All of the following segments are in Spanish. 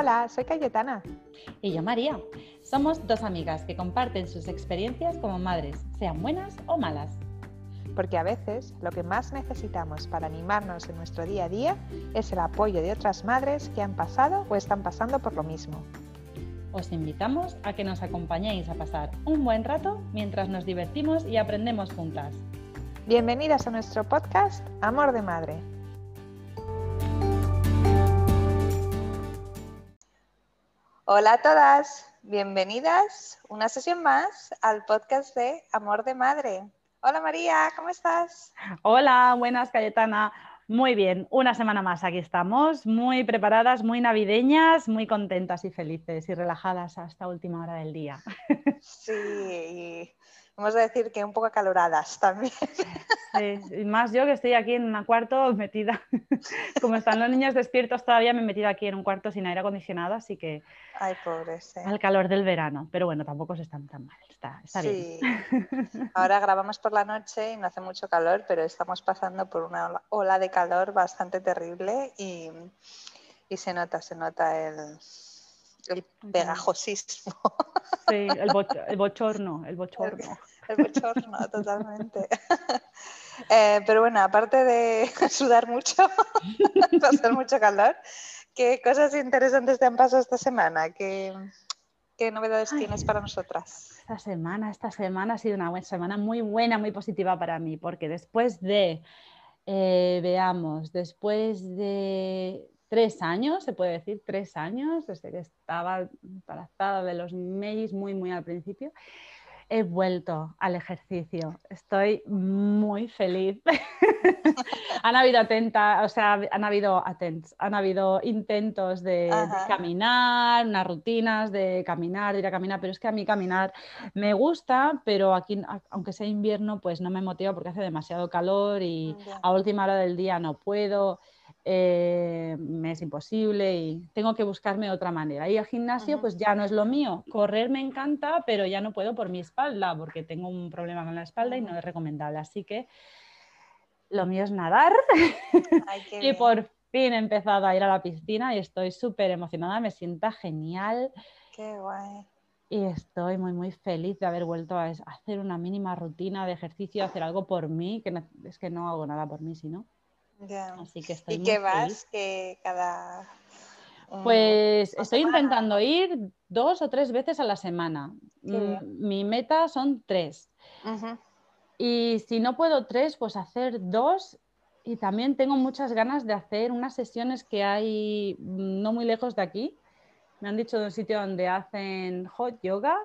Hola, soy Cayetana. Y yo María. Somos dos amigas que comparten sus experiencias como madres, sean buenas o malas. Porque a veces lo que más necesitamos para animarnos en nuestro día a día es el apoyo de otras madres que han pasado o están pasando por lo mismo. Os invitamos a que nos acompañéis a pasar un buen rato mientras nos divertimos y aprendemos juntas. Bienvenidas a nuestro podcast Amor de Madre. Hola a todas, bienvenidas una sesión más al podcast de Amor de Madre. Hola María, ¿cómo estás? Hola, buenas Cayetana. Muy bien, una semana más aquí estamos, muy preparadas, muy navideñas, muy contentas y felices y relajadas hasta última hora del día. Sí, Vamos a decir que un poco acaloradas también. Sí, y más yo que estoy aquí en un cuarto metida, como están los niños despiertos todavía me he metido aquí en un cuarto sin aire acondicionado, así que... Ay, pobres. Al calor del verano, pero bueno, tampoco se están tan mal, está, está sí. bien. Ahora grabamos por la noche y no hace mucho calor, pero estamos pasando por una ola de calor bastante terrible y, y se nota, se nota el el pegajosismo. Sí, el, bochorno, el bochorno. El, bochorno, totalmente. Eh, pero bueno, aparte de sudar mucho, pasar mucho calor, ¿qué cosas interesantes te han pasado esta semana? ¿Qué, qué novedades tienes para nosotras? Esta semana, esta semana ha sido una buena semana muy buena, muy positiva para mí, porque después de, eh, veamos, después de tres años, se puede decir, tres años, desde que estaba embarazada de los mellis muy, muy al principio, he vuelto al ejercicio. Estoy muy feliz. han habido atenta, o sea, han habido attempts, han habido intentos de, caminar, unas rutinas de caminar, de ir a caminar, pero es que a mí caminar me gusta, pero aquí, aunque sea invierno, pues no me motiva porque hace demasiado calor y a última hora del día no puedo. Eh, me es imposible y tengo que buscarme otra manera. Y el gimnasio pues ya no es lo mío. Correr me encanta, pero ya no puedo por mi espalda porque tengo un problema con la espalda y no es recomendable. Así que lo mío es nadar y por fin he empezado a ir a la piscina y estoy súper emocionada, me sienta genial. Qué guay. Y estoy muy, muy feliz de haber vuelto a hacer una mínima rutina de ejercicio, hacer algo por mí, que es que no hago nada por mí, sino Así que estoy ¿Y qué vas? Que cada... Pues estoy intentando ir dos o tres veces a la semana. Mm, mi meta son tres. Y si no puedo tres, pues hacer dos. Y también tengo muchas ganas de hacer unas sesiones que hay mm, no muy lejos de aquí. Me han dicho de un sitio donde hacen hot yoga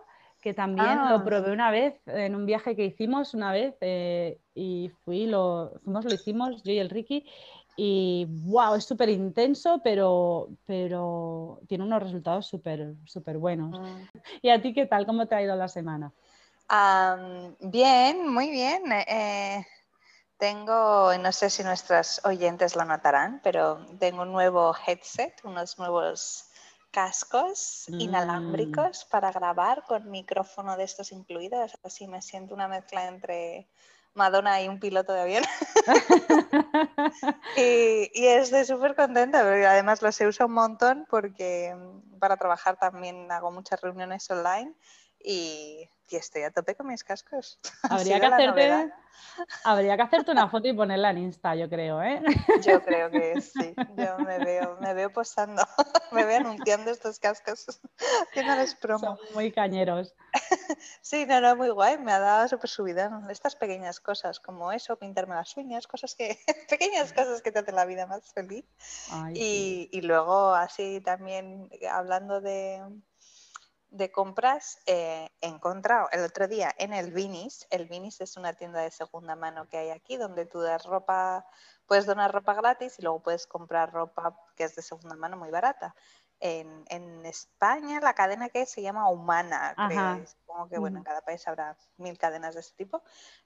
que también lo ah. probé una vez en un viaje que hicimos una vez eh, y fui, lo, fuimos, lo hicimos yo y el Ricky y wow, es súper intenso, pero, pero tiene unos resultados súper súper buenos. Ah. ¿Y a ti qué tal? ¿Cómo te ha ido la semana? bien, muy bien. Eh, tengo, no sé si nuestras oyentes lo notarán, pero tengo un nuevo headset, unos nuevos cascos mm. inalámbricos para grabar con micrófono de estos incluidos. Así me siento una mezcla entre Madonna y un piloto de avión. y, estoy súper contenta, porque además los he usado un montón porque mm, para trabajar también hago muchas reuniones online y, estoy a tope con mis cascos. Habría que, hacerte, habría que hacerte una foto y ponerla en Insta, yo creo, ¿eh? Yo creo que sí. Yo me veo, me veo posando, me veo anunciando estos cascos. Haciéndoles promo. Son muy cañeros. Sí, no, no, muy guay. Me ha dado súper subida estas pequeñas cosas como eso, pintarme las uñas, cosas que, pequeñas cosas que te hacen la vida más feliz. y, y luego así también hablando de de compras eh, he encontrado el otro día en el Vinis. El Vinis es una tienda de segunda mano que hay aquí donde tú das ropa, puedes donar ropa gratis y luego puedes comprar ropa que es de segunda mano muy barata. En, en España la cadena que se llama Humana, creo. Supongo que bueno, en cada país habrá mil cadenas de este tipo.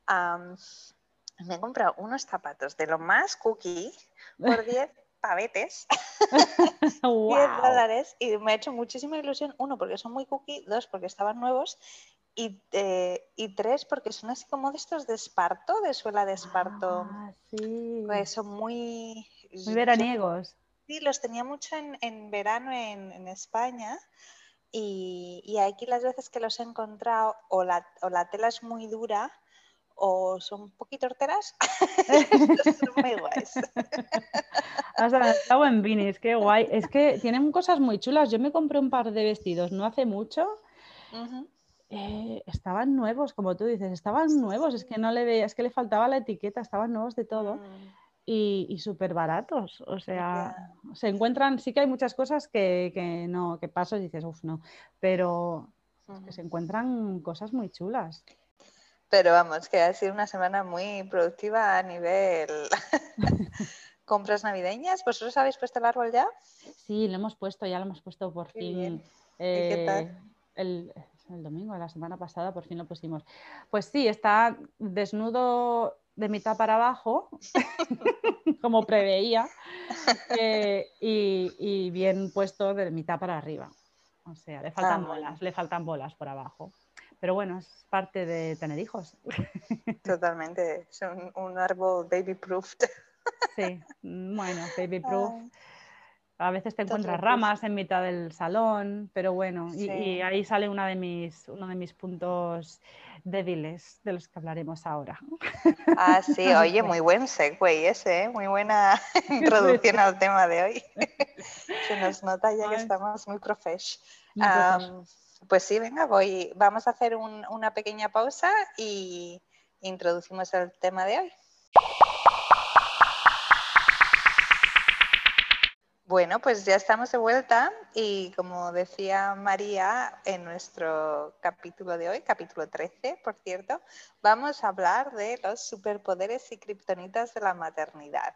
me he comprado unos zapatos de lo más cookie por 10 pavetes, 10 dólares, y me ha hecho muchísima ilusión, uno, porque son muy cookie, dos, porque estaban nuevos, y, eh, y tres, porque son así como de estos de esparto, de suela de esparto. Ah, sí. Pues son muy... Muy veraniegos. Sí, los tenía mucho en, verano en, España y, aquí las veces que los he encontrado o la, o la tela es muy dura o son un poquito horteras, son muy guays. Has estado en Vinis, qué guay. Es que tienen cosas muy chulas. Yo me compré un par de vestidos no hace mucho. Eh, estaban nuevos, como tú dices, estaban nuevos. Es que no le veía, es que le faltaba la etiqueta, estaban nuevos de todo. Mm. Y, y súper baratos, o sea, se encuentran, sí que hay muchas cosas que, que no, que paso y dices, uff, no, pero que se encuentran cosas muy chulas. Pero vamos, que ha sido una semana muy productiva a nivel compras navideñas. ¿Vosotros habéis puesto el árbol ya? Sí, lo hemos puesto, ya lo hemos puesto por fin. qué tal? Eh, el, el domingo la semana pasada por fin lo pusimos. Pues sí, está desnudo de mitad para abajo, como preveía, eh, y, bien puesto de mitad para arriba. O sea, le faltan ah, bolas, le faltan bolas por abajo. Pero bueno, es parte de tener hijos. Totalmente, es un, árbol baby proof. Sí, bueno, baby proof. A veces te encuentras ramas en mitad del salón, pero bueno, y, ahí sale una de mis, uno de mis puntos débiles de los que hablaremos ahora. Ah, sí, oye, muy buen segue ese, ¿eh? muy buena introducción al tema de hoy. Se nos nota ya que estamos muy profesh. Pues sí, venga, voy, vamos a hacer una pequeña pausa y introducimos el tema de hoy. Bueno, pues ya estamos de vuelta y como decía María en nuestro capítulo de hoy, capítulo 13, por cierto, vamos a hablar de los superpoderes y kriptonitas de la maternidad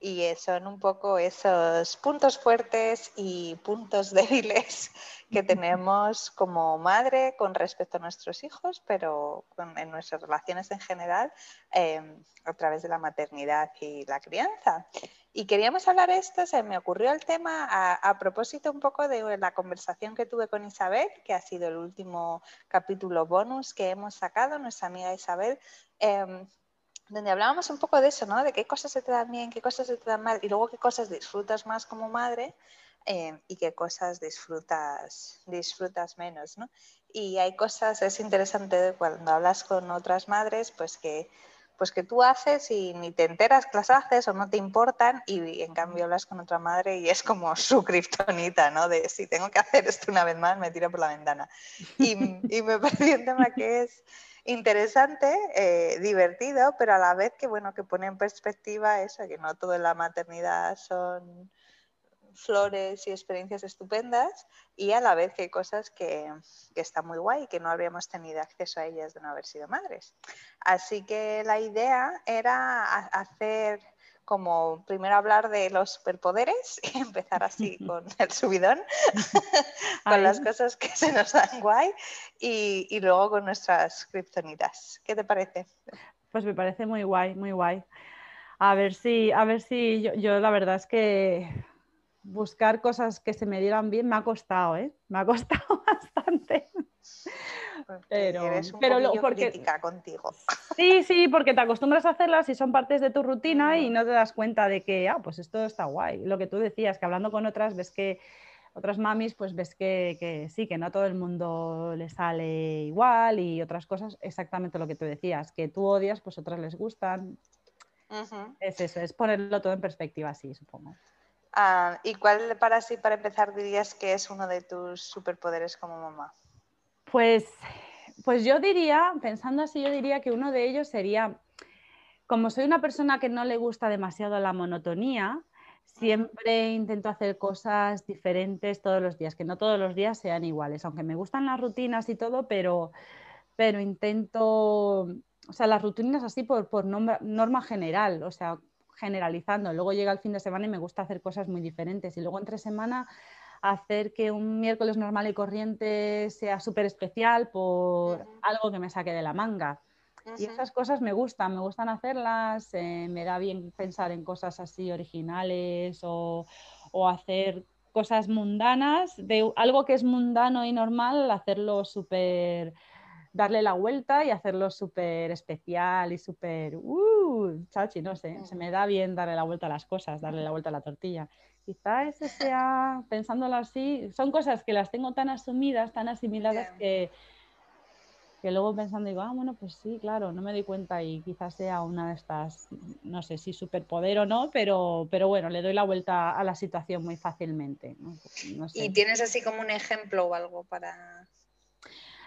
y son un poco esos puntos fuertes y puntos débiles que tenemos como madre con respecto a nuestros hijos, pero en nuestras relaciones en general em, a través de la maternidad y la crianza. Y queríamos hablar esto, se me ocurrió el tema a, propósito un poco de la conversación que tuve con Isabel, que ha sido el último capítulo bonus que hemos sacado, nuestra amiga Isabel. Em, donde hablábamos un poco de eso, ¿no? De qué cosas se te dan bien, qué cosas se te dan mal y luego qué cosas disfrutas más como madre eh, y qué cosas disfrutas, disfrutas menos, ¿no? Y hay cosas, es interesante cuando hablas con otras madres, pues que, pues que tú haces y ni te enteras que las haces o no te importan y en cambio hablas con otra madre y es como su kriptonita, ¿no? De si tengo que hacer esto una vez más, me tiro por la ventana. Y, y me parece un tema que es interesante, eh, divertido, pero a la vez que bueno, que pone en perspectiva eso, que no todo en la maternidad son flores y experiencias estupendas y a la vez que hay cosas que, que están muy guay y que no habríamos tenido acceso a ellas de no haber sido madres. Así que la idea era hacer como primero hablar de los superpoderes y empezar así con el subidón, con las cosas que se nos dan guay y, luego con nuestras criptonitas. ¿Qué te parece? Pues me parece muy guay, muy guay. A ver si, a ver si yo, la verdad es que buscar cosas que se me dieran bien me ha costado, ¿eh? Me ha costado bastante. Pero, eres un pero porque, crítica contigo. Sí, sí, porque te acostumbras a hacerlas y son partes de tu rutina y no te das cuenta de que, ah, pues esto está guay. Lo que tú decías, que hablando con otras ves que otras mamis, pues ves que, sí, que no a todo el mundo le sale igual y otras cosas, exactamente lo que tú decías, que tú odias, pues otras les gustan. Es eso, es ponerlo todo en perspectiva así, supongo. Ah, ¿Y cuál para sí, para empezar, dirías que es uno de tus superpoderes como mamá? Pues, pues yo diría, pensando así, yo diría que uno de ellos sería, como soy una persona que no le gusta demasiado la monotonía, siempre intento hacer cosas diferentes todos los días, que no todos los días sean iguales, aunque me gustan las rutinas y todo, pero, pero intento, o sea, las rutinas así por, por norma general, o sea, generalizando. Luego llega el fin de semana y me gusta hacer cosas muy diferentes. Y luego entre semana hacer que un miércoles normal y corriente sea súper especial por algo que me saque de la manga. Y esas cosas me gustan, me gustan hacerlas, eh, me da bien pensar en cosas así originales o, o, hacer cosas mundanas, de algo que es mundano y normal, hacerlo súper darle la vuelta y hacerlo súper especial y súper, uh, chachi, no sé, se me da bien darle la vuelta a las cosas, darle la vuelta a la tortilla. Quizá ese sea, pensándolo así, son cosas que las tengo tan asumidas, tan asimiladas que que luego pensando digo, ah, bueno, pues sí, claro, no me doy cuenta y quizás sea una de estas, no sé si superpoder o no, pero, pero bueno, le doy la vuelta a la situación muy fácilmente. ¿Y tienes así como un ejemplo o algo para...?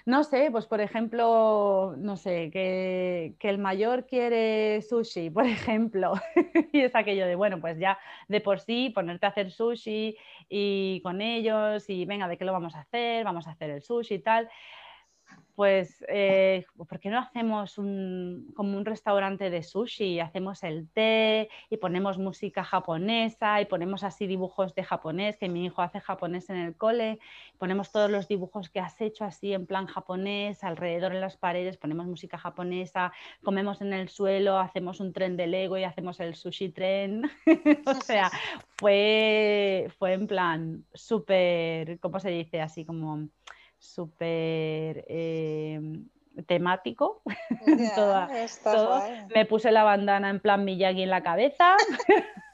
No sé, pues por ejemplo, no sé, que, que, el mayor quiere sushi, por ejemplo, y es aquello de, bueno, pues ya de por sí ponerte a hacer sushi y con ellos y venga, ¿de qué lo vamos a hacer? Vamos a hacer el sushi y tal pues, eh, ¿por qué no hacemos un, como un restaurante de sushi? Hacemos el té y ponemos música japonesa y ponemos así dibujos de japonés, que mi hijo hace japonés en el cole, ponemos todos los dibujos que has hecho así en plan japonés, alrededor en las paredes, ponemos música japonesa, comemos en el suelo, hacemos un tren de Lego y hacemos el sushi tren. o sea, fue, fue en plan súper, ¿cómo se dice? Así como súper em, temático. Me puse la bandana en plan Miyagi en la cabeza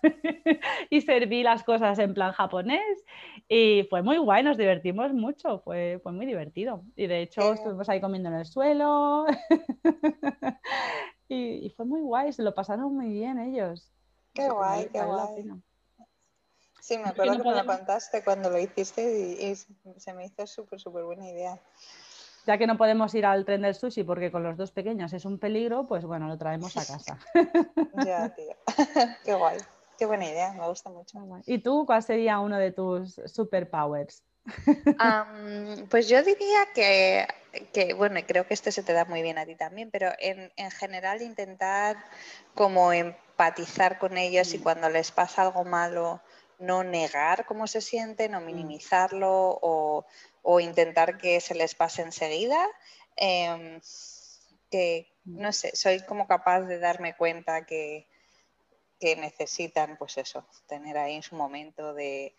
y serví las cosas en plan japonés y fue muy guay, nos divertimos mucho, fue, fue muy divertido. Y de hecho estuvimos ahí comiendo en el suelo y, fue muy guay, se lo pasaron muy bien ellos. Qué guay, qué guay. Sí, me acuerdo que me lo contaste cuando lo hiciste y, se me hizo súper, súper buena idea. Ya que no podemos ir al tren del sushi porque con los dos pequeños es un peligro, pues bueno, lo traemos a casa. ya, tío. Qué guay. Qué buena idea, me gusta mucho. ¿Y tú cuál sería uno de tus superpowers? pues yo diría que, que, bueno, creo que este se te da muy bien a ti también, pero en, en general intentar como empatizar con ellos y mm. cuando les pasa algo malo, no negar cómo se sienten o mm. minimizarlo o, intentar que se les pase enseguida. Em, que, mm. no sé, soy como capaz de darme cuenta que, que necesitan, pues eso, tener ahí en su momento de,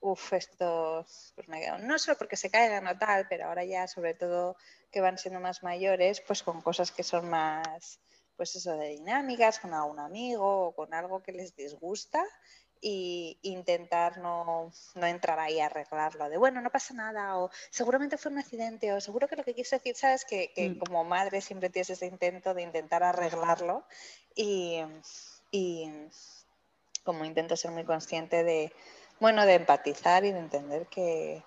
uff, esto, pues no solo porque se caigan o tal, pero ahora ya sobre todo que van siendo más mayores, pues con cosas que son más, pues eso, de dinámicas, con algún amigo o con algo que les disgusta y intentar no, entrar ahí a arreglarlo, de bueno, no pasa nada, o seguramente fue un accidente, o seguro que lo que quiso decir, sabes, que, mm. como madre siempre tienes ese intento de intentar arreglarlo y, como intento ser muy consciente de, bueno, de empatizar y de entender que,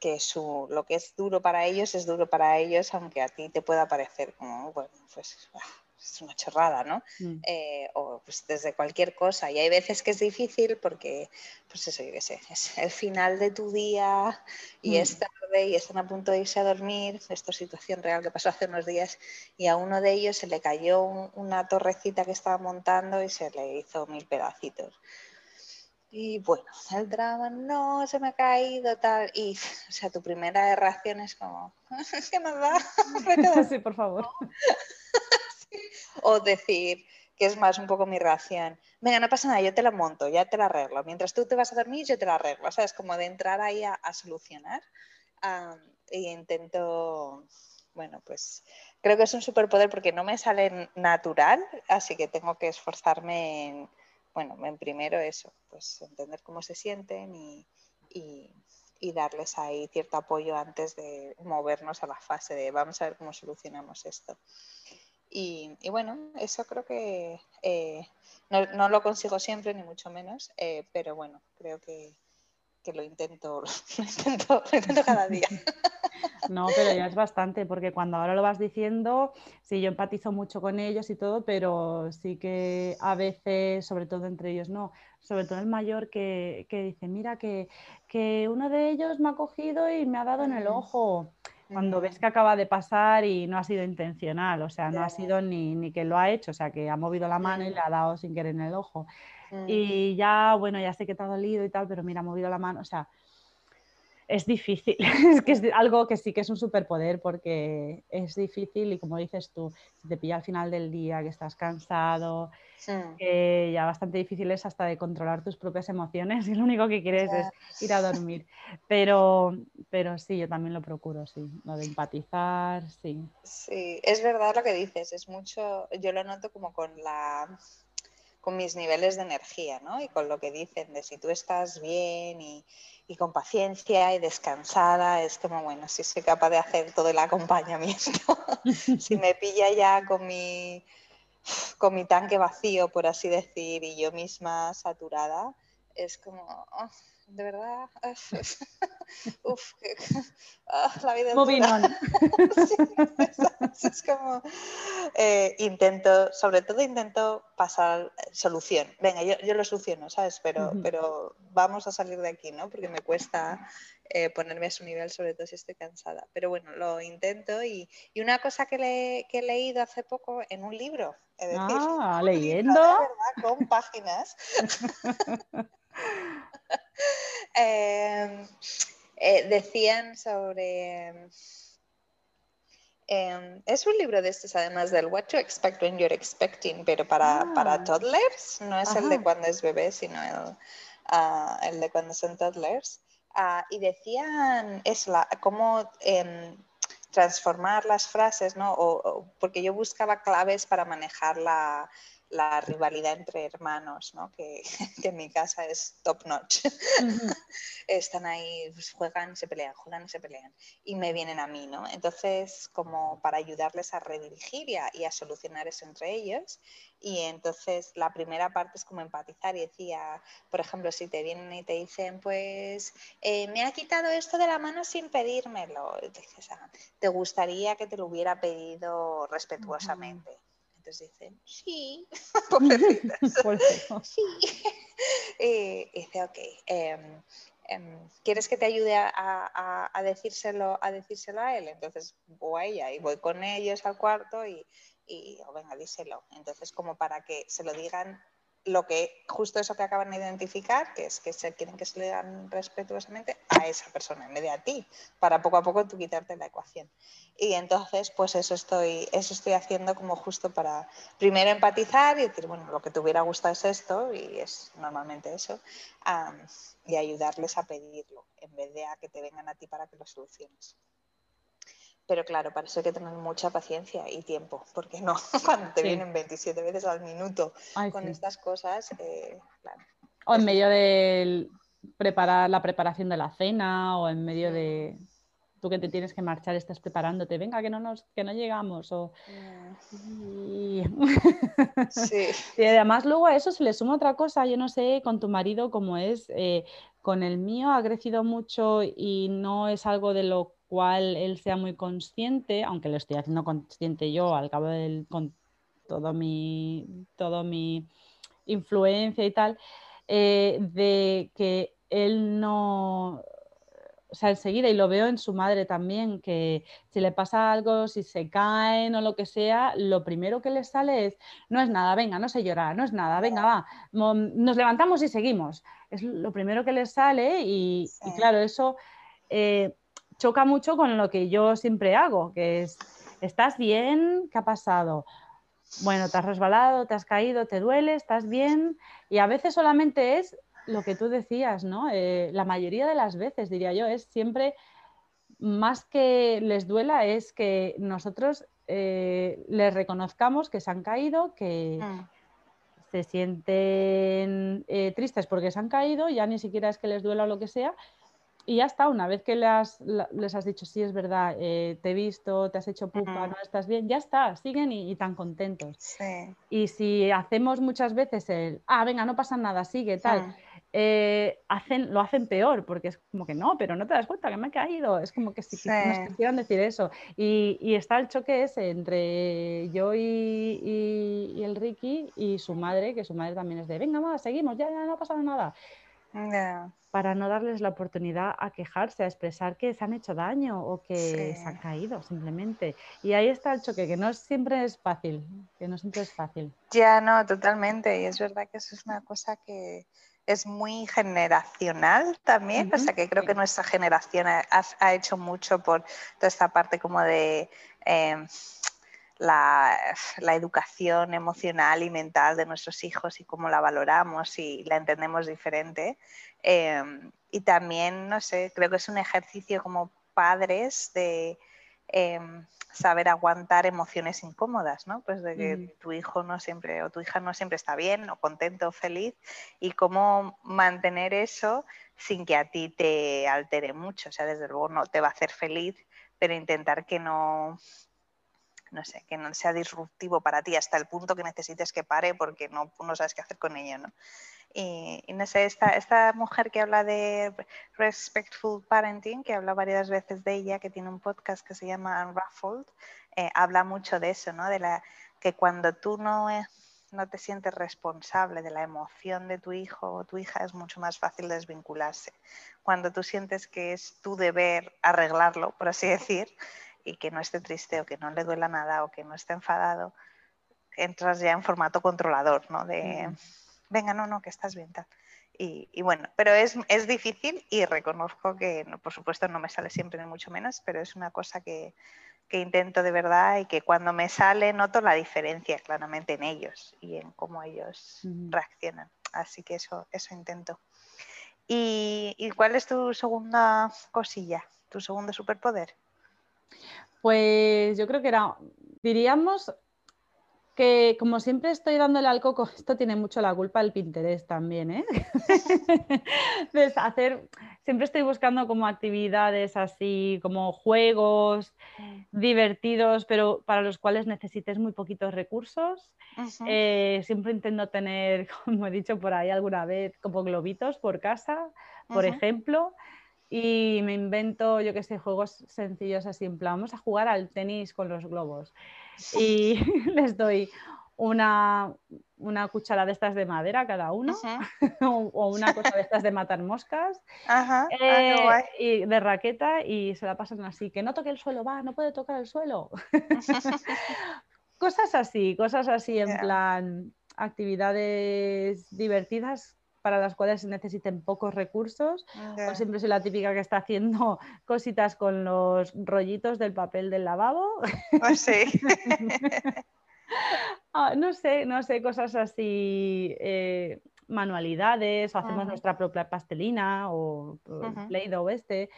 que su, lo que es duro para ellos es duro para ellos, aunque a ti te pueda parecer como, bueno, pues ah, es una chorrada, ¿no? Mm. Eh, o pues desde cualquier cosa. Y hay veces que es difícil porque, pues eso, yo qué sé, es el final de tu día y mm. es tarde y están a punto de irse a dormir. Esto es situación real que pasó hace unos días y a uno de ellos se le cayó una torrecita que estaba montando y se le hizo mil pedacitos. Y bueno, el drama, no, se me ha caído, tal. Y, o sea, tu primera reacción es como, ¿qué más da? sí, por favor. O decir, que es más un poco mi reacción, venga, no pasa nada, yo te la monto, ya te la arreglo. Mientras tú te vas a dormir, yo te la arreglo. ¿Sabes? Como de entrar ahí a, solucionar. y intento, bueno, pues creo que es un superpoder porque no me sale natural, así que tengo que esforzarme en, bueno, en primero eso, pues entender cómo se sienten y, y darles ahí cierto apoyo antes de movernos a la fase de vamos a ver cómo solucionamos esto. Y, bueno, eso creo que eh, no, lo consigo siempre, ni mucho menos, eh, pero bueno, creo que, lo, intento, lo, intento, cada día. No, pero ya es bastante, porque cuando ahora lo vas diciendo, sí, yo empatizo mucho con ellos y todo, pero sí que a veces, sobre todo entre ellos, no, sobre todo el mayor que, que dice, mira, que, que uno de ellos me ha cogido y me ha dado en el ojo cuando ves que acaba de pasar y no ha sido intencional, o sea, no ha sido ni, ni, que lo ha hecho, o sea, que ha movido la mano y le ha dado sin querer en el ojo. Y ya, bueno, ya sé que te ha dolido y tal, pero mira, ha movido la mano, o sea, Es difícil, es que es algo que sí que es un superpoder porque es difícil y como dices tú, si te pilla al final del día, que estás cansado, ya bastante difícil es hasta de controlar tus propias emociones y lo único que quieres es ir a dormir. Pero, pero sí, yo también lo procuro, sí, lo de empatizar, sí. Sí, es verdad lo que dices, es mucho, yo lo noto como con la con mis niveles de energía, ¿no? Y con lo que dicen de si tú estás bien y, y con paciencia y descansada, es como, bueno, si soy capaz de hacer todo el acompañamiento, si me pilla ya con mi, con mi tanque vacío, por así decir, y yo misma saturada, es como, oh, de verdad, uf, ah, la vida es es como, eh, intento, sobre todo intento pasar solución. Venga, yo, yo lo soluciono, ¿sabes? Pero, pero vamos a salir de aquí, ¿no? Porque me cuesta eh, ponerme a su nivel, sobre todo si estoy cansada. Pero bueno, lo intento y, y una cosa que, le, que, he leído hace poco en un libro, es decir, ah, leyendo. con páginas. Em, eh, decían sobre... Em, es un libro de estos, además del What to Expect When You're Expecting, pero para, para ah. toddlers, no es el de cuando es bebé, sino el, ah, el de cuando son toddlers. Ah, y decían es la, cómo em, transformar las frases, ¿no? porque yo buscaba claves para manejar la, la rivalidad entre hermanos, ¿no? que, en mi casa es top notch. Están ahí, pues, juegan y se pelean, juegan y se pelean. Y me vienen a mí, ¿no? Entonces, como para ayudarles a redirigir y a, solucionar eso entre ellos. Y entonces la primera parte es como empatizar y decía, por ejemplo, si te vienen y te dicen, pues eh, me ha quitado esto de la mano sin pedírmelo, dices, ah, te gustaría que te lo hubiera pedido respetuosamente. Entonces dicen, sí, sí. y dice, ok, em, em, ¿quieres que te ayude a, decírselo, a decírselo a él? Entonces voy a ella y voy con ellos al cuarto y, y oh, venga, díselo. Entonces, como para que se lo digan lo que justo eso que acaban de identificar, que es que se quieren que se le dan respetuosamente a esa persona en vez de a ti, para poco a poco tú quitarte la ecuación. Y entonces, pues eso estoy, eso estoy haciendo como justo para primero empatizar y decir, bueno, lo que te hubiera gustado es esto, y es normalmente eso, y ayudarles a pedirlo, en vez de a que te vengan a ti para que lo soluciones. Pero claro, para eso hay que tener mucha paciencia y tiempo, porque no, cuando te vienen 27 veces al minuto con estas cosas, eh, claro. O en medio de preparar la preparación de la cena, o en medio de tú que te tienes que marchar, estás preparándote, venga, que no nos, que no llegamos. O... Y... Sí. y además luego a eso se le suma otra cosa, yo no sé con tu marido cómo es, eh, con el mío ha crecido mucho y no es algo de lo cual él sea muy consciente, aunque lo estoy haciendo consciente yo al cabo del, con todo mi, todo mi influencia y tal, eh, de que él no, o sea, enseguida, y lo veo en su madre también, que si le pasa algo, si se caen o lo que sea, lo primero que le sale es, no es nada, venga, no se llora, no es nada, venga, va, nos levantamos y seguimos. Es lo primero que le sale y, claro, eso... Eh, choca mucho con lo que yo siempre hago, que es, ¿estás bien? ¿Qué ha pasado? Bueno, te has resbalado, te has caído, te duele, estás bien. Y a veces solamente es lo que tú decías, ¿no? Eh, la mayoría de las veces, diría yo, es siempre más que les duela, es que nosotros eh, les reconozcamos que se han caído, que mm. se sienten eh, tristes porque se han caído, ya ni siquiera es que les duela o lo que sea, y ya está, una vez que les has, dicho, sí, es verdad, eh, te he visto, te has hecho pupa, no estás bien, ya está, siguen y, tan contentos. Y si hacemos muchas veces el, ah, venga, no pasa nada, sigue, tal, eh, hacen, lo hacen peor, porque es como que no, pero no te das cuenta que me he caído, es como que si nos quisieran decir eso. Y, está el choque ese entre yo y, el Ricky y su madre, que su madre también es de, venga, seguimos, ya, ya no ha pasado nada para no darles la oportunidad a quejarse, a expresar que se han hecho daño o que se han caído simplemente. Y ahí está el choque, que no siempre es fácil, que no siempre es fácil. Ya, no, totalmente. Y es verdad que eso es una cosa que, es muy generacional también, o sea que creo que nuestra generación ha, hecho mucho por toda esta parte como de em, la, educación emocional y mental de nuestros hijos y cómo la valoramos y la entendemos diferente. Em, y también, no sé, creo que es un ejercicio como padres de em, saber aguantar emociones incómodas, ¿no? Pues de que tu hijo no siempre o tu hija no siempre está bien o contento o feliz y cómo mantener eso sin que a ti te altere mucho. O sea, desde luego no te va a hacer feliz, pero intentar que no, no sé, que no sea disruptivo para ti hasta el punto que necesites que pare porque no, no sabes qué hacer con ello, ¿no? Y, no sé, esta, esta mujer que habla de Respectful Parenting, que habla varias veces de ella, que tiene un podcast que se llama Unruffled, eh, habla mucho de eso, ¿no? De la, que cuando tú no, no te sientes responsable de la emoción de tu hijo o tu hija, es mucho más fácil desvincularse. Cuando tú sientes que es tu deber arreglarlo, por así decir, y que no esté triste o que no le duela nada o que no esté enfadado, entras ya en formato controlador, ¿no? De, venga, no, no, que estás bien, tal. Y, bueno, pero es, es, difícil y reconozco que, por supuesto, no me sale siempre ni mucho menos, pero es una cosa que, que, intento de verdad y que cuando me sale noto la diferencia claramente en ellos y en cómo ellos reaccionan. Así que eso, eso intento. ¿Y, ¿Y cuál es tu segunda cosilla, tu segundo superpoder? Pues yo creo que era, diríamos, que como siempre estoy dándole al coco, esto tiene mucho la culpa el Pinterest también, ¿eh? hacer, siempre estoy buscando como actividades así, como juegos divertidos, pero para los cuales necesites muy poquitos recursos. Eh, siempre intento tener, como he dicho por ahí alguna vez, como globitos por casa, por ejemplo. Y me invento, yo que sé, juegos sencillos así, en plan, vamos a jugar al tenis con los globos y les doy una, una cuchara de estas de madera cada uno o, una cosa de estas de matar moscas ah, eh, y de raqueta y se la pasan así, que no toque el suelo, va, no puede tocar el suelo. cosas así, cosas así en plan actividades divertidas para las cuales se necesiten pocos recursos. O siempre soy la típica que está haciendo cositas con los rollitos del papel del lavabo. Pues sí. Ah, no sé, no sé, cosas así, eh, manualidades, o hacemos nuestra propia pastelina o, o Play-Doh este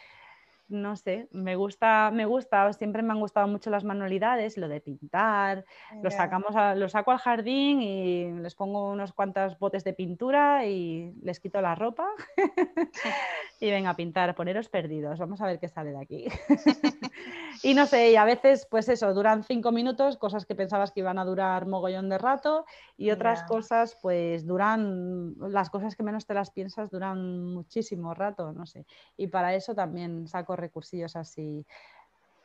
no sé, me gusta, me gusta, siempre me han gustado mucho las manualidades, lo de pintar, lo sacamos lo saco al jardín y les pongo unos cuantos botes de pintura y les quito la ropa y venga a pintar, poneros perdidos, vamos a ver qué sale de aquí. y no sé, y a veces pues eso, duran cinco minutos, cosas que pensabas que iban a durar mogollón de rato y otras cosas pues duran, las cosas que menos te las piensas duran muchísimo rato, no sé. Y para eso también saco recursillos así.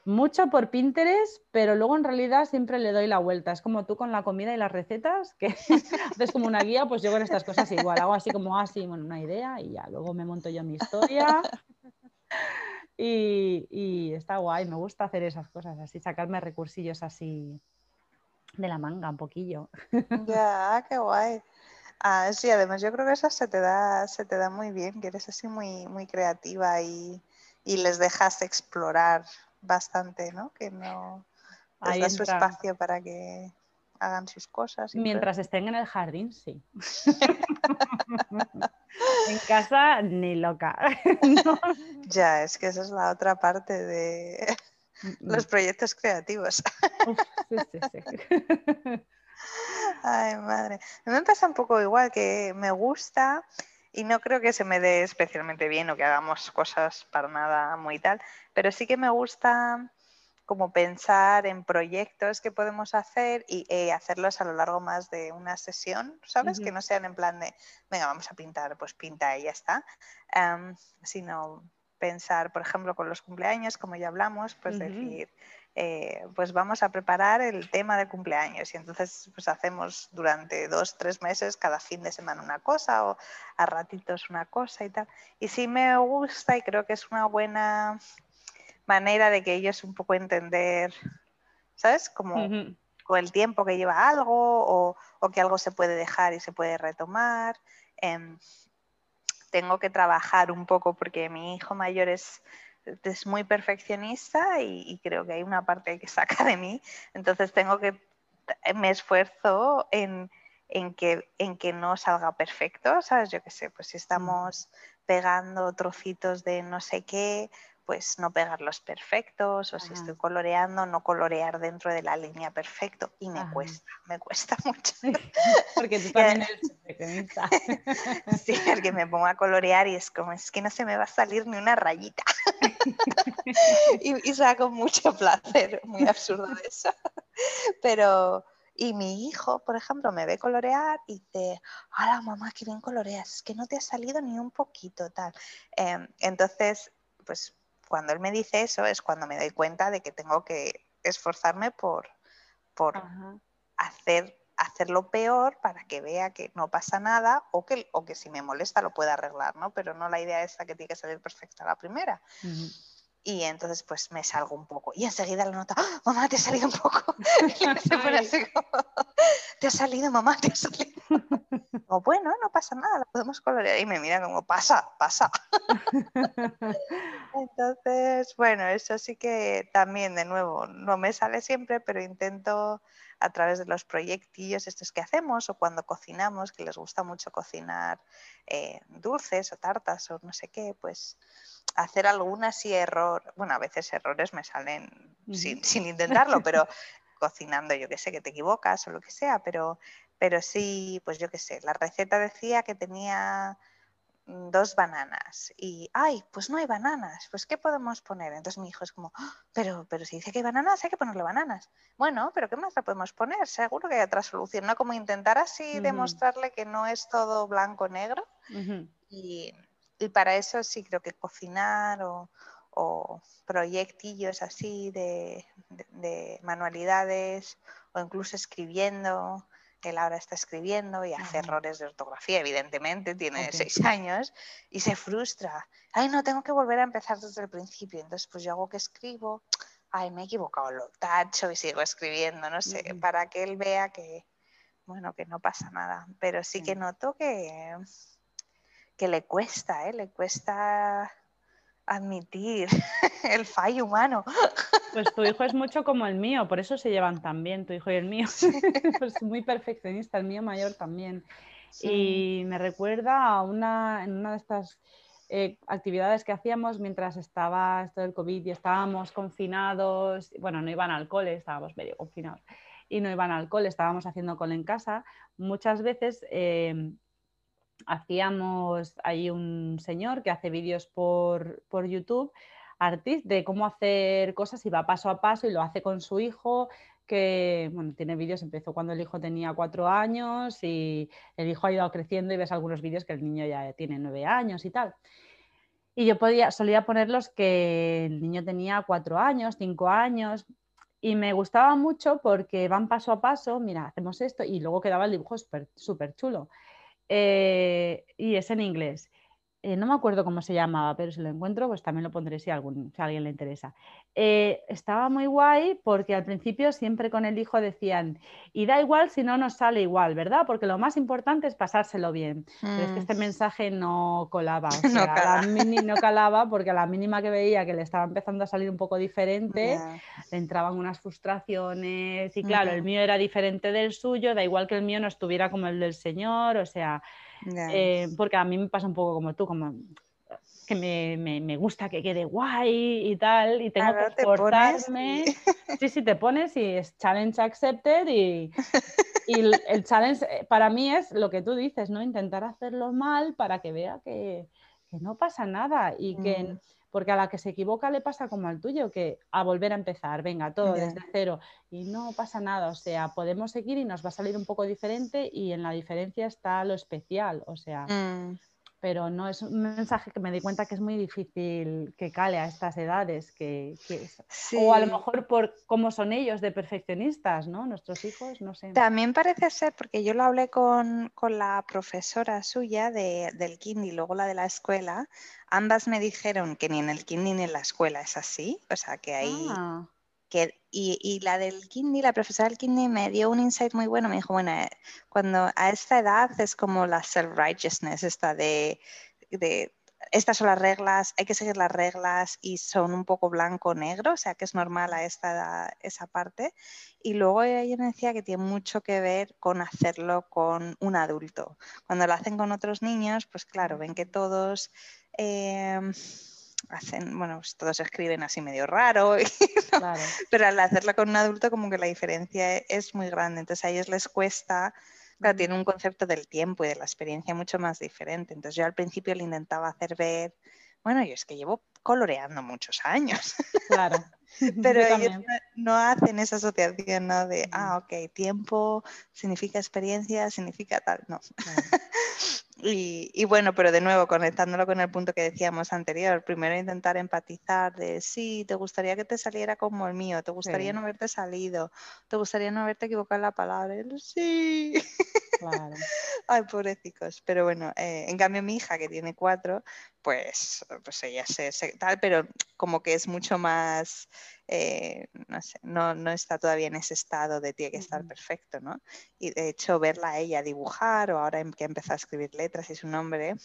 Mucho por Pinterest, pero luego en realidad siempre le doy la vuelta. Es como tú con la comida y las recetas, que haces como una guía, pues yo con estas cosas igual. Hago así como así, bueno, una idea y ya luego me monto yo mi historia. Y, y, está guay, me gusta hacer esas cosas así, sacarme recursillos así de la manga un poquillo. Ya, qué guay. Ah, sí, además yo creo que eso se te da, se te da muy bien, que eres así muy, muy creativa y, y les dejas explorar bastante, ¿no? Que no les das su espacio para que hagan sus cosas. Mientras estén en el jardín, sí. en casa, ni loca. Ya, es que esa es la otra parte de los proyectos creativos. sí, sí, sí. Ay, madre. Me pasa un poco igual que me gusta y no creo que se me dé especialmente bien o que hagamos cosas para nada muy tal, pero sí que me gusta como pensar en proyectos que podemos hacer y eh, hacerlos a lo largo más de una sesión, ¿sabes? Que no sean en plan de, venga, vamos a pintar, pues pinta y ya está, sino pensar, por ejemplo, con los cumpleaños, como ya hablamos, pues decir, eh, pues vamos a preparar el tema de cumpleaños y entonces pues hacemos durante dos, tres meses cada fin de semana una cosa o a ratitos una cosa y tal. Y sí me gusta y creo que es una buena manera de que ellos un poco entender, ¿sabes? Como con el tiempo que lleva algo o, o, que algo se puede dejar y se puede retomar. Em, tengo que trabajar un poco porque mi hijo mayor es, es muy perfeccionista y, creo que hay una parte que saca de mí. Entonces tengo que, me esfuerzo en, en, que, en que no salga perfecto, ¿sabes? Yo qué sé, pues si estamos pegando trocitos de no sé qué, pues no pegarlos perfectos o si estoy coloreando, no colorear dentro de la línea perfecto y me cuesta, me cuesta mucho. porque tú también eres sí, porque me pongo a colorear y es como, es que no se me va a salir ni una rayita. y, y saco mucho placer, muy absurdo eso. Pero, y mi hijo, por ejemplo, me ve colorear y dice, hola mamá, qué bien coloreas, es que no te ha salido ni un poquito tal. Em, entonces, pues cuando él me dice eso es cuando me doy cuenta de que tengo que esforzarme por, por hacer, hacerlo peor para que vea que no pasa nada o que, o que si me molesta lo pueda arreglar, ¿no? Pero no la idea esta que tiene que salir perfecta la primera. Y entonces pues me salgo un poco. Y enseguida la nota, ¡Ah, mamá, te ha salido un poco. se pone así como, te ha salido, mamá, te ha salido. o bueno, no pasa nada, la podemos colorear. Y me mira como, pasa, pasa. entonces, bueno, eso sí que también, de nuevo, no me sale siempre, pero intento a través de los proyectillos estos que hacemos o cuando cocinamos, que les gusta mucho cocinar eh, dulces o tartas o no sé qué, pues hacer algún así error, bueno, a veces errores me salen sin, sin, intentarlo, pero cocinando, yo que sé, que te equivocas o lo que sea, pero, pero sí, pues yo qué sé, la receta decía que tenía Mm, dos bananas y, ay, pues no hay bananas, pues ¿qué podemos poner? Entonces mi hijo es como, ¡Ah! pero, pero si dice que hay bananas, hay que ponerle bananas. Bueno, pero ¿qué más le podemos poner? Seguro que hay otra solución, ¿no? Como intentar así demostrarle que no es todo blanco-negro. y, para eso sí creo que cocinar o, o proyectillos así de, de manualidades o incluso escribiendo él ahora está escribiendo y hace errores de ortografía, evidentemente, tiene seis años y se frustra. Ay, no, tengo que volver a empezar desde el principio. Entonces, pues yo hago que escribo, ay, me he equivocado, lo tacho y sigo escribiendo, no sé, para que él vea que, bueno, que no pasa nada. Pero sí que noto que, que le cuesta, ¿eh? Le cuesta admitir el fallo humano. Pues tu hijo es mucho como el mío, por eso se llevan tan bien, tu hijo y el mío. pues muy perfeccionista, el mío mayor también. Y me recuerda a una, en una de estas eh, actividades que hacíamos mientras estaba esto del COVID y estábamos confinados, bueno, no iban al cole, estábamos medio confinados, y no iban al cole, estábamos haciendo cole en casa, muchas veces eh, hacíamos, hay un señor que hace vídeos por, por YouTube, artist, de cómo hacer cosas y va paso a paso y lo hace con su hijo, que bueno, tiene vídeos, empezó cuando el hijo tenía cuatro años y el hijo ha ido creciendo y ves algunos vídeos que el niño ya tiene nueve años y tal. Y yo podía, solía ponerlos que el niño tenía cuatro años, cinco años, y me gustaba mucho porque van paso a paso, mira, hacemos esto, y luego quedaba el dibujo súper chulo. Eh, y es en inglés. Eh, no me acuerdo cómo se llamaba, pero si lo encuentro, pues también lo pondré si, algún, si a alguien le interesa. Eh, estaba muy guay porque al principio siempre con el hijo decían, y da igual si no nos sale igual, ¿verdad? Porque lo más importante es pasárselo bien. Pero es que este mm. mensaje no colaba, no, calaba porque a la mínima que veía que le estaba empezando a salir un poco diferente, le entraban unas frustraciones y claro, el mío era diferente del suyo, da igual que el mío no estuviera como el del señor, o sea... Eh, porque a mí me pasa un poco como tú, como que me, me, gusta que quede guay y tal, y tengo que esforzarme. Sí, sí, te pones y es challenge accepted y, y el, challenge eh, para mí es lo que tú dices, ¿no? Intentar hacerlo mal para que vea que, que no pasa nada y que... Mm. Porque a la que se equivoca le pasa como al tuyo, que a volver a empezar, venga, todo desde cero. Y no pasa nada, o sea, podemos seguir y nos va a salir un poco diferente y en la diferencia está lo especial, o sea, mm pero no es un mensaje que me di cuenta que es muy difícil que cale a estas edades, que, o a lo mejor por cómo son ellos de perfeccionistas, ¿no? Nuestros hijos, no sé. También parece ser, porque yo lo hablé con, la profesora suya de, del Kindi y luego la de la escuela, ambas me dijeron que ni en el Kindi ni en la escuela es así, o sea que hay... Ah y, la del Kindi, la profesora del Kindi me dio un insight muy bueno. Me dijo, bueno, eh, cuando a esta edad es como la self-righteousness, esta de de estas son las reglas, hay que seguir las reglas y son un poco blanco-negro, o sea que es normal a esta esa parte. Y luego ella me decía que tiene mucho que ver con hacerlo con un adulto. Cuando lo hacen con otros niños, pues claro, ven que todos... Em, hacen, bueno, pues todos escriben así medio raro, pero al hacerlo con un adulto como que la diferencia es muy grande, entonces a ellos les cuesta Claro, tiene un concepto del tiempo y de la experiencia mucho más diferente. Entonces yo al principio le intentaba hacer ver, bueno, yo es que llevo coloreando muchos años. Claro. Pero ellos no, hacen esa asociación, ¿no? De, ah, ok, tiempo significa experiencia, significa tal, no. Y, bueno, pero de nuevo, conectándolo con el punto que decíamos anterior, primero intentar empatizar de sí, te gustaría que te saliera como el mío, te gustaría no haberte salido, te gustaría no haberte equivocado en la palabra, sí. Claro. Ay, pobrecicos. Pero bueno, eh, en cambio mi hija que tiene cuatro, pues, pues ella se, tal, pero como que es mucho más eh, no, sé, no, está todavía en ese estado de tiene que estar perfecto, ¿no? Y de hecho verla a ella dibujar o ahora que empezó a escribir letras y su nombre